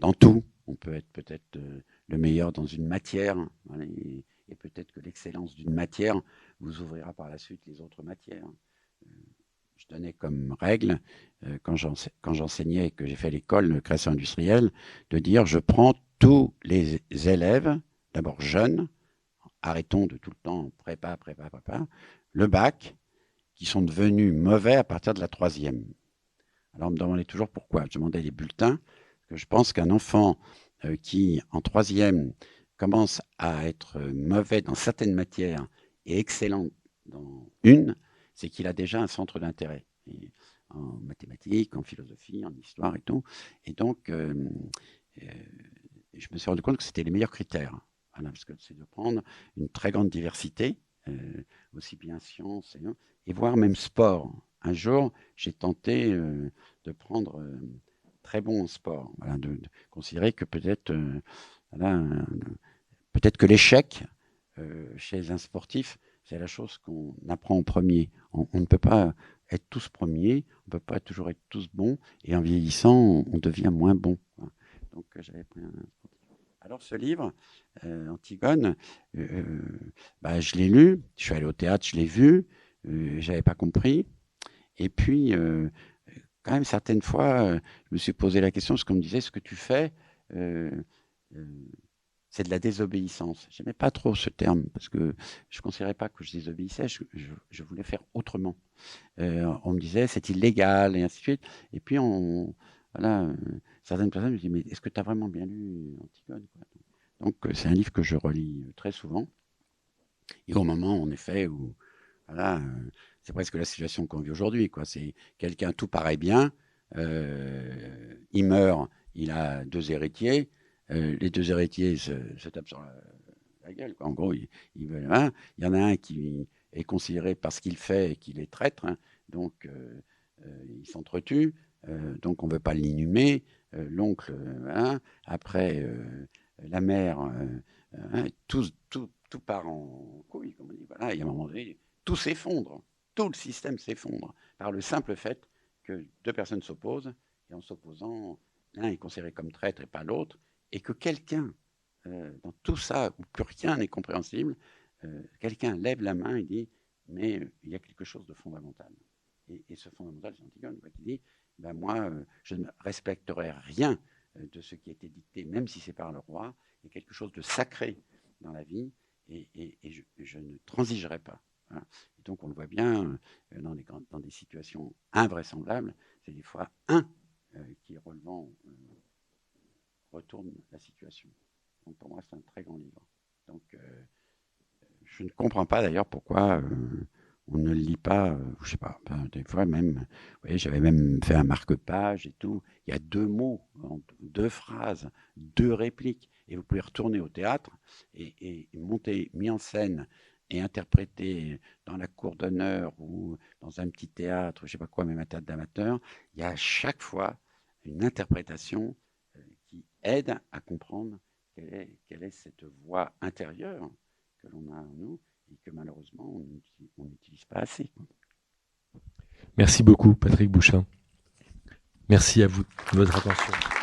dans tout. On peut être peut-être euh, le meilleur dans une matière, hein, et, peut-être que l'excellence d'une matière vous ouvrira par la suite les autres matières. Euh, je donnais comme règle, euh, quand j'enseignais et que j'ai fait l'école de création industrielle, de dire je prends tous les élèves, d'abord jeunes, arrêtons de tout le temps prépa, prépa, prépa, le bac, qui sont devenus mauvais à partir de la troisième. Alors on me demandait toujours pourquoi. Je demandais les bulletins je pense qu'un enfant euh, qui, en troisième, commence à être mauvais dans certaines matières et excellent dans une, c'est qu'il a déjà un centre d'intérêt en mathématiques, en philosophie, en histoire et tout. Et donc, euh, euh, je me suis rendu compte que c'était les meilleurs critères. parce que c'est de prendre une très grande diversité, aussi bien sciences et, et, voire même sport. Un jour, j'ai tenté de prendre très bon en sport. de, considérer que peut-être euh, peut-être que l'échec euh, chez un sportif, c'est la chose qu'on apprend en premier. On, ne peut pas être tous premiers, on ne peut pas toujours être tous bons, et en vieillissant, on, devient moins bon. Donc euh, j'avais alors ce livre, Antigone, bah, je l'ai lu, je suis allé au théâtre, je l'ai vu, je n'avais pas compris. Et puis, quand même certaines fois, euh, je me suis posé la question, ce qu'on me disait, ce que tu fais, euh, euh, c'est de la désobéissance. Je n'aimais pas trop ce terme parce que je ne considérais pas que je désobéissais, je, voulais faire autrement. on me disait c'est illégal et ainsi de suite. Et puis on, voilà, certaines personnes me disaient mais est-ce que tu as vraiment bien lu Antigone Donc c'est un livre que je relis très souvent. Et au moment en effet où voilà, c'est presque la situation qu'on vit aujourd'hui. Quoi. C'est quelqu'un, tout paraît bien, euh, il meurt, il a deux héritiers, euh, les deux héritiers se, tapent sur la, gueule. En gros, il, il, y en a un qui est considéré parce qu'il fait qu'il est traître, hein. donc euh, il s'entretue, donc on ne veut pas l'inhumer. L'oncle, hein. après la mère, hein, tout, tout, tout, part en couille, comme on dit. Voilà, et à un moment donné, tout s'effondre tout le système s'effondre par le simple fait que deux personnes s'opposent, et en s'opposant, l'un est considéré comme traître et pas l'autre, et que quelqu'un, euh, dans tout ça, où plus rien n'est compréhensible, euh, quelqu'un lève la main et dit, mais euh, il y a quelque chose de fondamental. Et, ce fondamental, c'est Antigone qui dit, ben moi, je ne respecterai rien de ce qui a été dicté, même si c'est par le roi, il y a quelque chose de sacré dans la vie, et, je, je, ne transigerai pas. Donc on le voit bien euh, dans, des, des situations invraisemblables, c'est des fois un euh, qui relevant euh, retourne la situation. Donc pour moi c'est un très grand livre. Donc je ne comprends pas d'ailleurs pourquoi on ne le lit pas, je sais pas, des fois même, vous voyez, j'avais même fait un marque-page et tout. Il y a deux mots, deux phrases, deux répliques, et vous pouvez retourner au théâtre et, monter, mis en scène et interpréter dans la cour d'honneur ou dans un petit théâtre, je sais pas quoi, même un théâtre d'amateur. Il y a à chaque fois une interprétation euh, qui aide à comprendre quelle est, quelle est cette voix intérieure que l'on a en nous et que malheureusement on n'utilise pas assez. Merci beaucoup Patrick Bouchin. Merci à vous de votre attention.